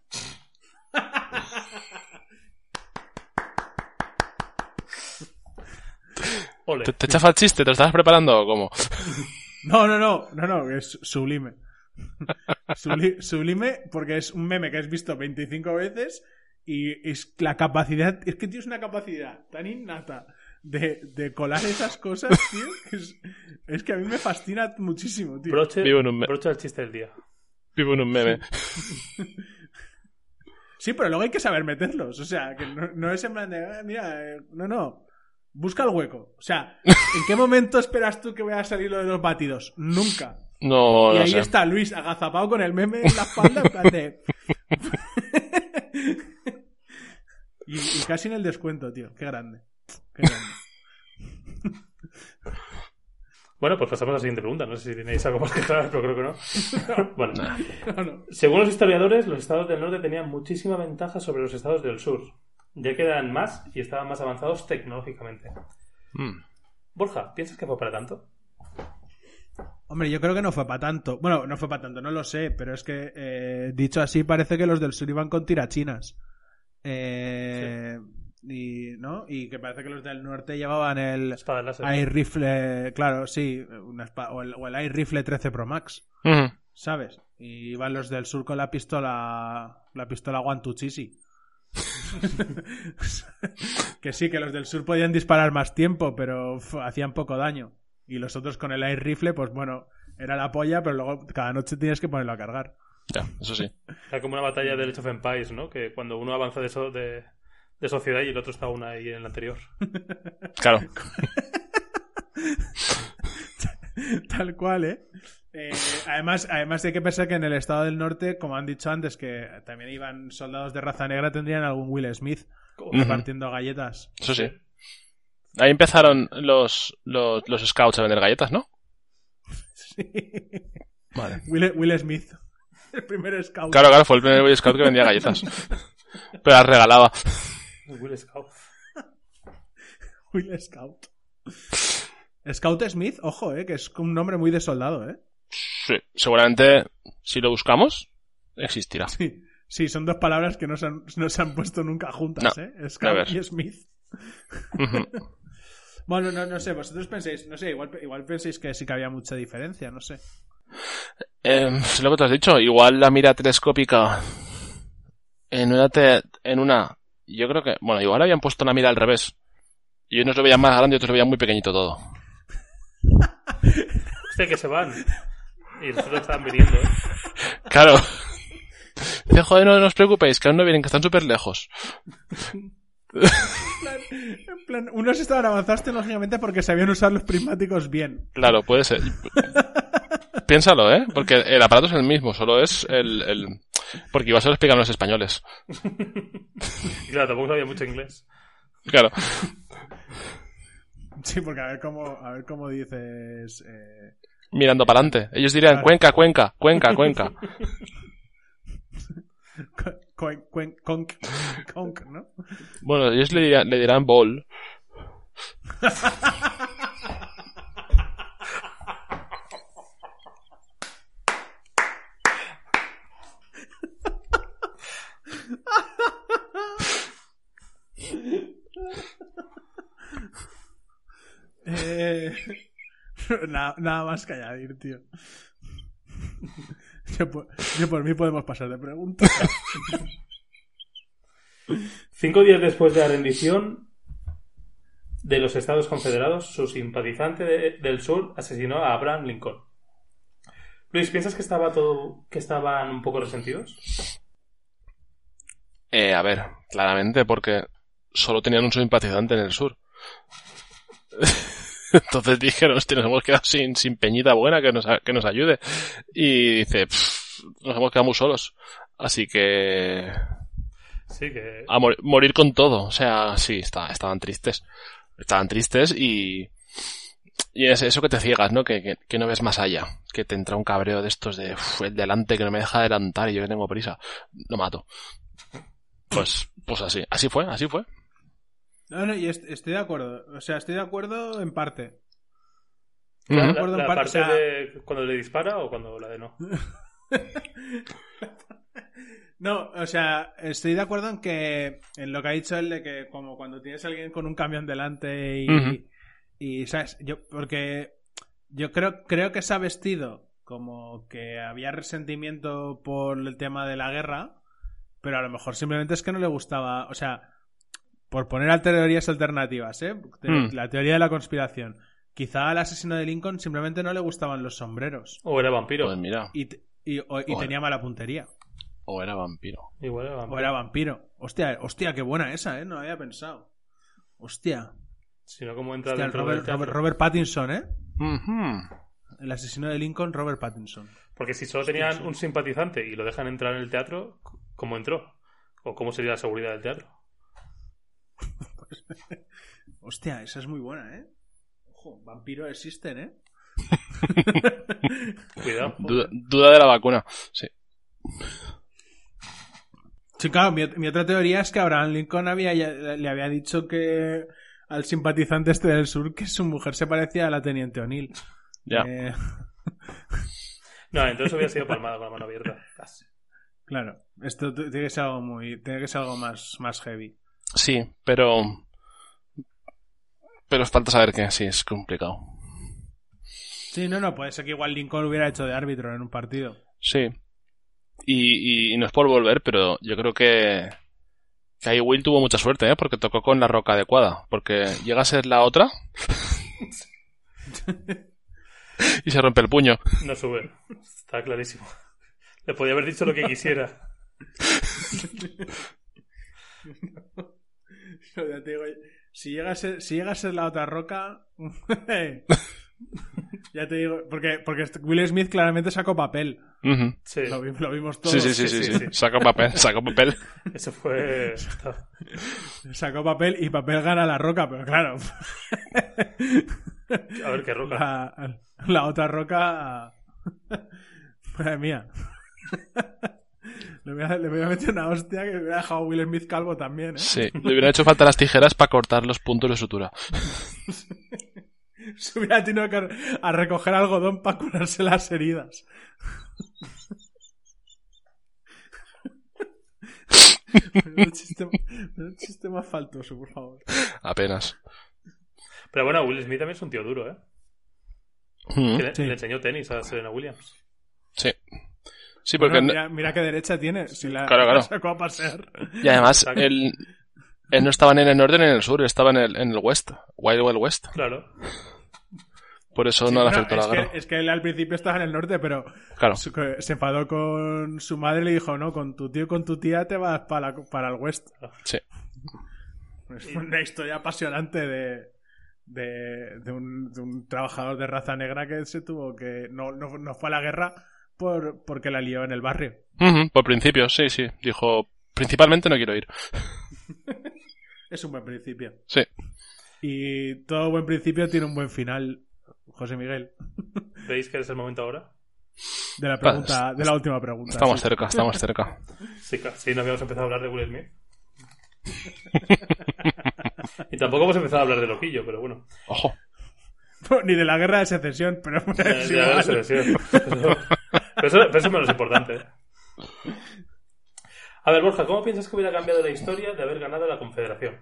[SPEAKER 2] Ole.
[SPEAKER 3] ¿Te, te chafa el chiste? ¿Te lo estabas preparando o cómo?
[SPEAKER 1] No, no, no, no, no, es sublime. Subli- sublime porque es un meme que has visto 25 veces y es la capacidad, es que tienes una capacidad tan innata de, de colar esas cosas, tío, que es, es que a mí me fascina muchísimo, tío.
[SPEAKER 2] Broche,
[SPEAKER 3] Vivo en un
[SPEAKER 2] broche del chiste del día.
[SPEAKER 3] Vivo en un meme.
[SPEAKER 1] Sí, pero luego hay que saber meterlos, o sea, que no, no es en plan de, "Ah, mira, eh, no, no, busca el hueco. O sea, ¿en qué momento esperas tú que vaya a salir lo de los batidos? Nunca.
[SPEAKER 3] No,
[SPEAKER 1] y
[SPEAKER 3] no
[SPEAKER 1] ahí
[SPEAKER 3] sé.
[SPEAKER 1] está Luis agazapado con el meme en la espalda, en plan de... y, y casi en el descuento, tío. Qué grande. Qué grande.
[SPEAKER 2] Bueno, pues pasamos a la siguiente pregunta. No sé si tenéis algo más que aclarar, pero creo que no. Bueno,
[SPEAKER 1] No, no.
[SPEAKER 2] según los historiadores, los estados del norte tenían muchísima ventaja sobre los estados del sur, ya que eran más y estaban más avanzados tecnológicamente.
[SPEAKER 3] Mm.
[SPEAKER 2] Borja, ¿piensas que fue para tanto?
[SPEAKER 1] Hombre, yo creo que no fue para tanto. Bueno, no fue para tanto, no lo sé, pero es que eh, dicho así parece que los del sur iban con tirachinas. Eh, y, ¿no? y que parece que los del norte llevaban el
[SPEAKER 2] Espada.
[SPEAKER 1] Air Rifle, claro, sí, una espa- o, el, o el Air Rifle 13 Pro Max. ¿sabes? Y iban los del sur con la pistola, la pistola Guantuchisi. que sí, que los del sur podían disparar más tiempo, pero uf, hacían poco daño. Y los otros con el air rifle, pues bueno, era la polla, pero luego cada noche tienes que ponerlo a cargar.
[SPEAKER 3] Ya, eso sí.
[SPEAKER 2] Era como una batalla del Age of Empires, ¿no? Que cuando uno avanza de, so- de, de sociedad y el otro está aún ahí en el anterior.
[SPEAKER 3] Claro.
[SPEAKER 1] Tal cual, ¿eh? Eh, además, además hay que pensar que en el estado del norte, como han dicho antes, que también iban soldados de raza negra, tendrían algún Will Smith repartiendo galletas.
[SPEAKER 3] Eso sí. Ahí empezaron los, los, los scouts a vender galletas, ¿no?
[SPEAKER 1] Sí.
[SPEAKER 3] Vale.
[SPEAKER 1] Will, Will Smith. El primer scout.
[SPEAKER 3] Claro, claro, fue el primer Boy Scout que vendía galletas. Pero las regalaba.
[SPEAKER 2] Will Scout.
[SPEAKER 1] Will Scout. Scout Smith, ojo, eh, que es un nombre muy de soldado, eh.
[SPEAKER 3] Sí, seguramente, si lo buscamos, existirá.
[SPEAKER 1] Sí, sí son dos palabras que no se han, no se han puesto nunca juntas,
[SPEAKER 3] No,
[SPEAKER 1] eh. Scout
[SPEAKER 3] never.
[SPEAKER 1] y Smith. Bueno, no, no sé, vosotros pensáis, no sé, igual, igual pensáis que sí que había mucha diferencia, no sé.
[SPEAKER 3] Eh, es lo que te has dicho, igual la mira telescópica en una, te- en una, yo creo que, bueno, igual habían puesto la mira al revés. Y unos lo veían más grande y otros lo veían muy pequeñito todo.
[SPEAKER 2] Hostia, que se van. Y los otros estaban viniendo, ¿eh?
[SPEAKER 3] Claro. Dice, joder, no, no os preocupéis, que aún no vienen, que están súper lejos.
[SPEAKER 1] En plan, unos estaban avanzados tecnológicamente porque sabían usar los prismáticos bien.
[SPEAKER 3] Claro, puede ser. Piénsalo, ¿eh? Porque el aparato es el mismo, solo es el... el... Porque igual se lo explican los españoles.
[SPEAKER 2] Claro, tampoco sabía mucho inglés.
[SPEAKER 3] Claro.
[SPEAKER 1] Sí, porque a ver cómo, a ver cómo dices. Eh...
[SPEAKER 3] Mirando para adelante. Ellos dirían,
[SPEAKER 1] Claro.
[SPEAKER 3] Cuenca, Cuenca, Cuenca, Cuenca.
[SPEAKER 1] Conk, conk, conk, conk, ¿no?
[SPEAKER 3] Bueno, ellos le dirán, le dirán bol.
[SPEAKER 1] Eh, nada, nada más que añadir, tío. Yo por, yo por mí podemos pasar de preguntas.
[SPEAKER 2] Cinco días después de la rendición de los Estados Confederados, su simpatizante de- del sur asesinó a Abraham Lincoln. Luis, ¿piensas que estaba todo, que estaban un poco resentidos?
[SPEAKER 3] Eh, a ver, claramente, porque solo tenían un simpatizante en el sur. Entonces dijeron, hostia, nos hemos quedado sin, sin peñita buena que nos, que nos ayude. Y dice, "Pff, nos hemos quedado muy solos. Así que
[SPEAKER 2] Sí, que
[SPEAKER 3] a mor- morir con todo. O sea, sí, está- estaban tristes. Estaban tristes y... Y es eso que te ciegas, ¿no? Que, que, que no ves más allá. Que te entra un cabreo de estos de "Uf, el delante que no me deja adelantar y yo que tengo prisa. Lo mato. Pues, pues así. Así fue, así fue.
[SPEAKER 1] No, no, y est- estoy de acuerdo. O sea, estoy de acuerdo en parte.
[SPEAKER 2] la,
[SPEAKER 1] acuerdo en
[SPEAKER 2] la
[SPEAKER 1] parte,
[SPEAKER 2] parte
[SPEAKER 1] o sea-
[SPEAKER 2] de cuando le dispara o cuando la de no.
[SPEAKER 1] No, o sea, estoy de acuerdo en que en lo que ha dicho él de que como cuando tienes a alguien con un camión delante y. Y, ¿sabes? Yo, porque yo creo, creo que se ha vestido como que había resentimiento por el tema de la guerra, pero a lo mejor simplemente es que no le gustaba, o sea, por poner teorías alternativas, ¿eh?
[SPEAKER 3] Hmm.
[SPEAKER 1] La teoría de la conspiración. Quizá al asesino de Lincoln simplemente no le gustaban los sombreros
[SPEAKER 2] O era vampiro.
[SPEAKER 3] Pues mira,
[SPEAKER 1] y, y- o- y
[SPEAKER 3] Joder.
[SPEAKER 1] tenía mala puntería.
[SPEAKER 3] o era vampiro.
[SPEAKER 2] Igual era vampiro.
[SPEAKER 1] O era vampiro. Hostia, hostia, qué buena esa, ¿eh? No había pensado. Hostia.
[SPEAKER 2] Si no, ¿cómo entra
[SPEAKER 1] Hostia, el
[SPEAKER 2] dentro
[SPEAKER 1] Robert,
[SPEAKER 2] del?
[SPEAKER 1] Robert- Robert Pattinson, ¿eh? El asesino de Lincoln, Robert Pattinson.
[SPEAKER 2] Porque si solo tenían un simpatizante y lo dejan entrar en el teatro, ¿cómo entró? ¿O cómo sería la seguridad del teatro?
[SPEAKER 1] Hostia, esa es muy buena, ¿eh? Ojo, vampiros existen, ¿eh?
[SPEAKER 2] Cuidado.
[SPEAKER 3] Duda, duda de la vacuna. Sí.
[SPEAKER 1] Sí, claro, mi, mi otra teoría es que Abraham Lincoln había, le había dicho que al simpatizante este del sur que su mujer se parecía a la teniente O'Neill.
[SPEAKER 3] Ya.
[SPEAKER 1] Eh,
[SPEAKER 2] No, entonces hubiera sido palmada con la mano abierta. Casi.
[SPEAKER 1] claro, esto tiene que ser algo muy, tiene que ser algo más, más heavy.
[SPEAKER 3] Sí, pero. Pero falta saber que sí, es complicado.
[SPEAKER 1] Sí, no, no, puede ser que igual Lincoln hubiera hecho de árbitro en un partido.
[SPEAKER 3] Sí. Y, y, y no es por volver, pero yo creo que. Que ahí Will tuvo mucha suerte, ¿eh? Porque tocó con la roca adecuada. Porque llega a ser la otra. y se rompe el puño.
[SPEAKER 2] No sube. Está clarísimo. Le podía haber dicho lo que quisiera.
[SPEAKER 1] Ya te digo, si llega a ser, si llega a ser la otra roca. ya te digo, porque, porque Will Smith claramente sacó papel.
[SPEAKER 2] Sí.
[SPEAKER 1] Lo, vi- lo vimos todos.
[SPEAKER 3] Sí, sí, sí, sí,
[SPEAKER 2] sí,
[SPEAKER 3] sí.
[SPEAKER 2] sí.
[SPEAKER 3] Sacó papel, sacó papel.
[SPEAKER 2] Eso fue.
[SPEAKER 1] Sacó papel y papel gana la roca, pero claro.
[SPEAKER 2] A ver qué roca.
[SPEAKER 1] La, la otra roca. Madre mía. Le voy, a, le voy a meter una hostia que me hubiera dejado a Will Smith calvo también, ¿eh?
[SPEAKER 3] Sí, le hubiera hecho falta las tijeras para cortar los puntos de sutura.
[SPEAKER 1] Se hubiera tenido que a recoger algodón para curarse las heridas. Menudo chiste, más faltoso, por favor.
[SPEAKER 3] Apenas.
[SPEAKER 2] Pero bueno, Will Smith también es un tío duro, ¿eh?
[SPEAKER 3] Mm,
[SPEAKER 2] le,
[SPEAKER 1] Sí.
[SPEAKER 2] le enseñó tenis a Serena Williams.
[SPEAKER 3] Sí. Porque.
[SPEAKER 1] Bueno, mira, mira qué derecha tiene. Si la,
[SPEAKER 3] Claro, claro.
[SPEAKER 1] la sacó a pasear.
[SPEAKER 3] Y además, él, él no estaba ni en el norte ni en el sur, estaba en el, en el west. Wild Wild West.
[SPEAKER 2] Claro.
[SPEAKER 3] Por eso
[SPEAKER 1] Sí,
[SPEAKER 3] no le
[SPEAKER 1] bueno,
[SPEAKER 3] afectó la
[SPEAKER 1] es,
[SPEAKER 3] guerra.
[SPEAKER 1] que, es que él al principio estaba en el norte, pero
[SPEAKER 3] Claro.
[SPEAKER 1] su- que se enfadó con su madre y le dijo, no, con tu tío y con tu tía te vas para, para el west.
[SPEAKER 3] Sí.
[SPEAKER 1] Es una historia apasionante de, de, de un, de un trabajador de raza negra que se tuvo que... No, no, no fue a la guerra por, porque la lió en el barrio.
[SPEAKER 3] Ujú, por principio, sí, sí. Dijo, principalmente no quiero ir.
[SPEAKER 1] Es un buen principio.
[SPEAKER 3] Sí.
[SPEAKER 1] Y todo buen principio tiene un buen final, José Miguel.
[SPEAKER 2] ¿Veis que es el momento ahora?
[SPEAKER 1] De la pregunta, de la última pregunta.
[SPEAKER 3] Estamos
[SPEAKER 1] sí.
[SPEAKER 3] cerca, estamos cerca.
[SPEAKER 2] Sí. Sí, no habíamos empezado a hablar de Will Smith. y tampoco hemos empezado a hablar de Loquillo, pero bueno.
[SPEAKER 3] Ojo.
[SPEAKER 1] Ni de la guerra de secesión, pero es
[SPEAKER 2] ya
[SPEAKER 1] igual.
[SPEAKER 2] lo sé, sí. Pero, eso, pero eso es menos importante. ¿eh? A ver, Borja, ¿cómo piensas que hubiera cambiado la historia de haber ganado la Confederación?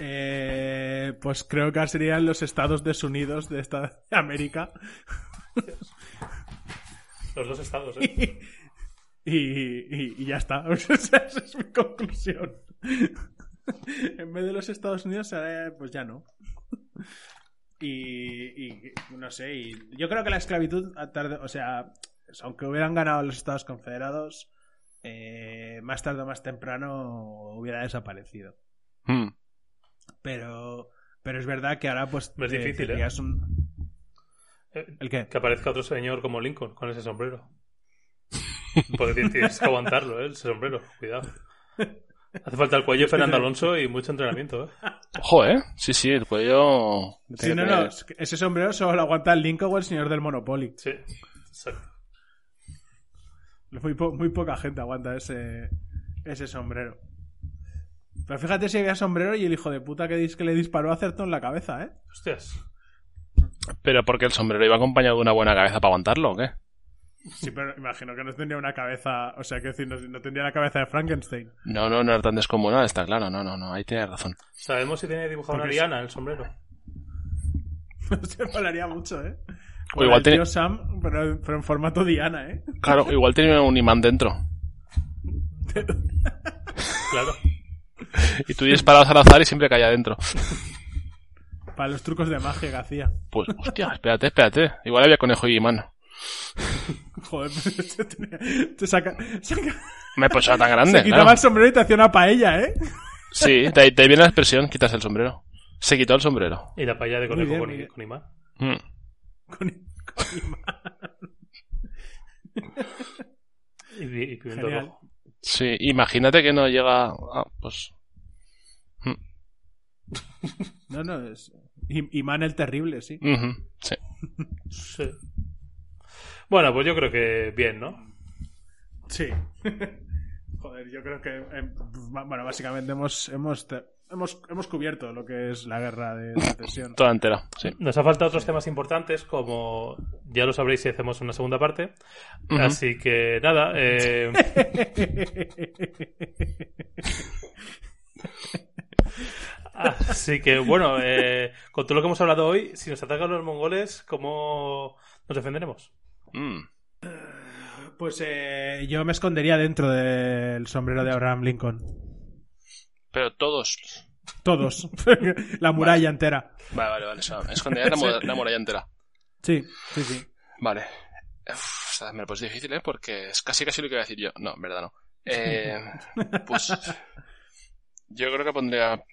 [SPEAKER 1] Eh, pues creo que serían los Estados desunidos de esta de América.
[SPEAKER 2] Los dos estados, ¿eh?
[SPEAKER 1] Y, y- y ya está. O sea, esa es mi conclusión. En vez de los Estados Unidos, eh, pues ya no. Y, y no sé, y yo creo que la esclavitud, tarde, o sea, aunque hubieran ganado los Estados Confederados, eh, más tarde o más temprano hubiera desaparecido.
[SPEAKER 3] Mm.
[SPEAKER 1] Pero, pero es verdad que ahora pues
[SPEAKER 2] Es
[SPEAKER 1] te-
[SPEAKER 2] difícil, ¿eh?
[SPEAKER 1] tendrías un...
[SPEAKER 2] Eh,
[SPEAKER 1] ¿El qué?
[SPEAKER 2] Que aparezca otro señor como Lincoln con ese sombrero. Porque tienes- tienes que aguantarlo, ¿eh? Ese sombrero. Cuidado. Hace falta el cuello de Fernando Alonso y mucho entrenamiento, ¿eh?
[SPEAKER 3] Ojo, ¿eh? Sí, sí, el cuello...
[SPEAKER 1] Sí, no, no, ese sombrero solo lo aguanta el Lincoln o el señor del Monopoly.
[SPEAKER 2] Sí, exacto.
[SPEAKER 1] Muy, po- muy poca gente aguanta ese, ese sombrero. Pero fíjate si había sombrero y el hijo de puta que, dis- que le disparó acertó en la cabeza, ¿eh?
[SPEAKER 2] Hostias.
[SPEAKER 3] Pero porque el sombrero iba acompañado de una buena cabeza para aguantarlo, ¿o qué?
[SPEAKER 1] Sí, pero imagino que no tendría una cabeza, o sea, que decir, no, no tendría la cabeza de Frankenstein.
[SPEAKER 3] No, no, no era tan descomunal, está claro. No, no, no, ahí tienes razón.
[SPEAKER 2] ¿Sabemos si tiene dibujado una diana en el sombrero?
[SPEAKER 1] Se molaría mucho, ¿eh?
[SPEAKER 3] O igual tiene-
[SPEAKER 1] tío Sam, pero, pero en formato Diana, ¿eh?
[SPEAKER 3] Claro, igual tiene un imán dentro.
[SPEAKER 2] Claro.
[SPEAKER 3] Y tú disparas al azar y siempre cae adentro.
[SPEAKER 1] Para los trucos de magia que hacía.
[SPEAKER 3] Pues, hostia, espérate, espérate. Igual había conejo y imán.
[SPEAKER 1] Joder, pero te, tenía- te saca, saca-
[SPEAKER 3] Me pues era tan grande.
[SPEAKER 1] se quitaba
[SPEAKER 3] claro.
[SPEAKER 1] el sombrero y te hacía una paella, ¿eh?
[SPEAKER 3] Sí, de ahí, de ahí viene la expresión, quitas el sombrero. Se quitó el sombrero.
[SPEAKER 2] Y la paella de conejo
[SPEAKER 1] bien,
[SPEAKER 2] con,
[SPEAKER 1] bien.
[SPEAKER 2] con imán.
[SPEAKER 3] Mm.
[SPEAKER 1] Con, con imán.
[SPEAKER 2] Y, y pimiento
[SPEAKER 1] Genial.
[SPEAKER 2] rojo.
[SPEAKER 3] Sí, imagínate que no llega... Ah, pues...
[SPEAKER 1] No, no, es. Imán el terrible, sí.
[SPEAKER 3] Sí.
[SPEAKER 2] Bueno, pues yo creo que bien, ¿no?
[SPEAKER 1] Sí. Joder, yo creo que. eh, bueno, básicamente hemos, hemos, hemos, hemos cubierto lo que es la guerra de secesión.
[SPEAKER 3] Toda entera, sí.
[SPEAKER 2] Nos ha faltado otros temas importantes, como ya lo sabréis si hacemos una segunda parte. Así que nada, eh, así que bueno, eh, con todo lo que hemos hablado hoy, si nos atacan los mongoles, ¿cómo nos defenderemos?
[SPEAKER 3] Mm.
[SPEAKER 1] Pues eh, yo me escondería dentro del sombrero de Abraham Lincoln.
[SPEAKER 3] Pero todos...
[SPEAKER 1] Todos. la muralla entera.
[SPEAKER 3] Vale, vale, vale. O sea, escondería la, la muralla entera.
[SPEAKER 1] Sí, sí, sí.
[SPEAKER 3] Vale. Uf, o sea, me lo pues difícil, ¿eh? Porque es casi casi lo que iba a decir yo. No, en verdad no. Eh, pues yo creo que pondría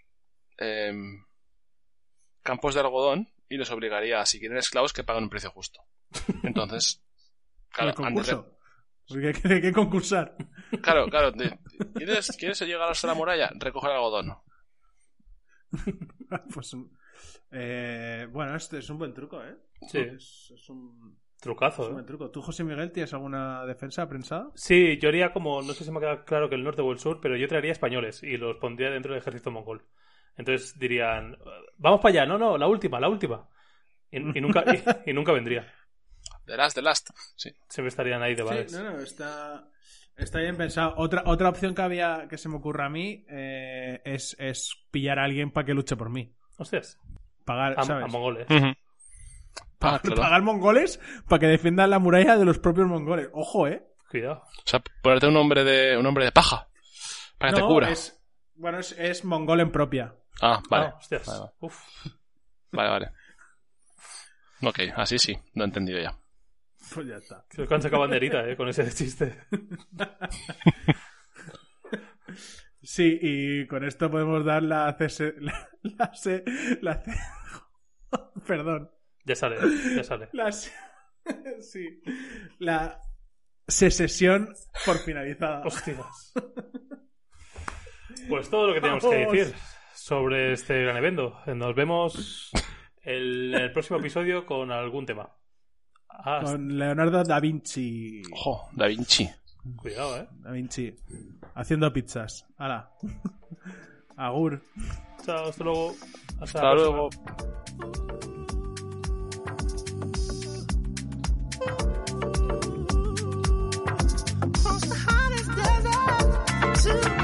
[SPEAKER 3] em, campos de algodón y los obligaría a, si quieren esclavos, que paguen un precio justo. Entonces, claro,
[SPEAKER 1] el
[SPEAKER 3] de-.
[SPEAKER 1] Porque hay que, hay concursar.
[SPEAKER 3] claro, claro. ¿quieres, ¿Quieres llegar hasta la muralla? Recoge el algodón.
[SPEAKER 1] pues. eh, bueno, este es un buen truco, ¿eh?
[SPEAKER 2] Sí.
[SPEAKER 1] Es, es un, es
[SPEAKER 2] Trucazo,
[SPEAKER 1] un
[SPEAKER 2] ¿eh?
[SPEAKER 1] buen truco. ¿Tú, José Miguel, tienes alguna defensa prensada?
[SPEAKER 2] Sí, yo haría como, no sé si me queda claro que el norte o el sur, pero yo traería españoles y los pondría dentro del ejército mongol. Entonces dirían, vamos para allá, no, no, la última, la última. Y, y nunca, y, y nunca vendría.
[SPEAKER 3] The last, the last. Sí.
[SPEAKER 2] Siempre estarían ahí de.
[SPEAKER 1] Sí, no, no, está, está bien pensado. Otra, otra opción que había que se me ocurre a mí eh, es, es pillar a alguien para que luche por mí.
[SPEAKER 2] Hostias,
[SPEAKER 1] Pagar,
[SPEAKER 2] a,
[SPEAKER 1] ¿sabes?
[SPEAKER 2] a mongoles.
[SPEAKER 3] Ah, claro.
[SPEAKER 1] Pagar mongoles para que defiendan la muralla de los propios mongoles. Ojo, ¿eh?
[SPEAKER 2] Cuidado.
[SPEAKER 3] O sea, ponerte un hombre de, un hombre de paja. Para que te
[SPEAKER 1] No,
[SPEAKER 3] cubra.
[SPEAKER 1] es, bueno, es, es mongol en propia.
[SPEAKER 3] Ah, vale.
[SPEAKER 2] Ah, hostias.
[SPEAKER 3] Vale, vale.
[SPEAKER 2] Uf.
[SPEAKER 3] Vale, vale. Ok, así sí, lo he entendido ya.
[SPEAKER 1] Pues ya está.
[SPEAKER 2] Que han sacado banderita, eh, con ese chiste.
[SPEAKER 1] Sí, y con esto podemos dar la CS... La, la, C- la C- Perdón.
[SPEAKER 2] Ya sale, ya sale.
[SPEAKER 1] La, se- sí. La secesión por finalizada.
[SPEAKER 2] Hostias. Pues todo lo que tenemos que decir sobre este gran evento. Nos vemos en el próximo episodio con algún tema. Ah,
[SPEAKER 1] con Leonardo da Vinci.
[SPEAKER 3] Ojo, Da Vinci.
[SPEAKER 2] Cuidado, eh.
[SPEAKER 1] Da Vinci. Haciendo pizzas. Hala. Agur.
[SPEAKER 2] Chao, hasta luego. Hasta,
[SPEAKER 3] hasta
[SPEAKER 2] luego. Across
[SPEAKER 3] the hottest desert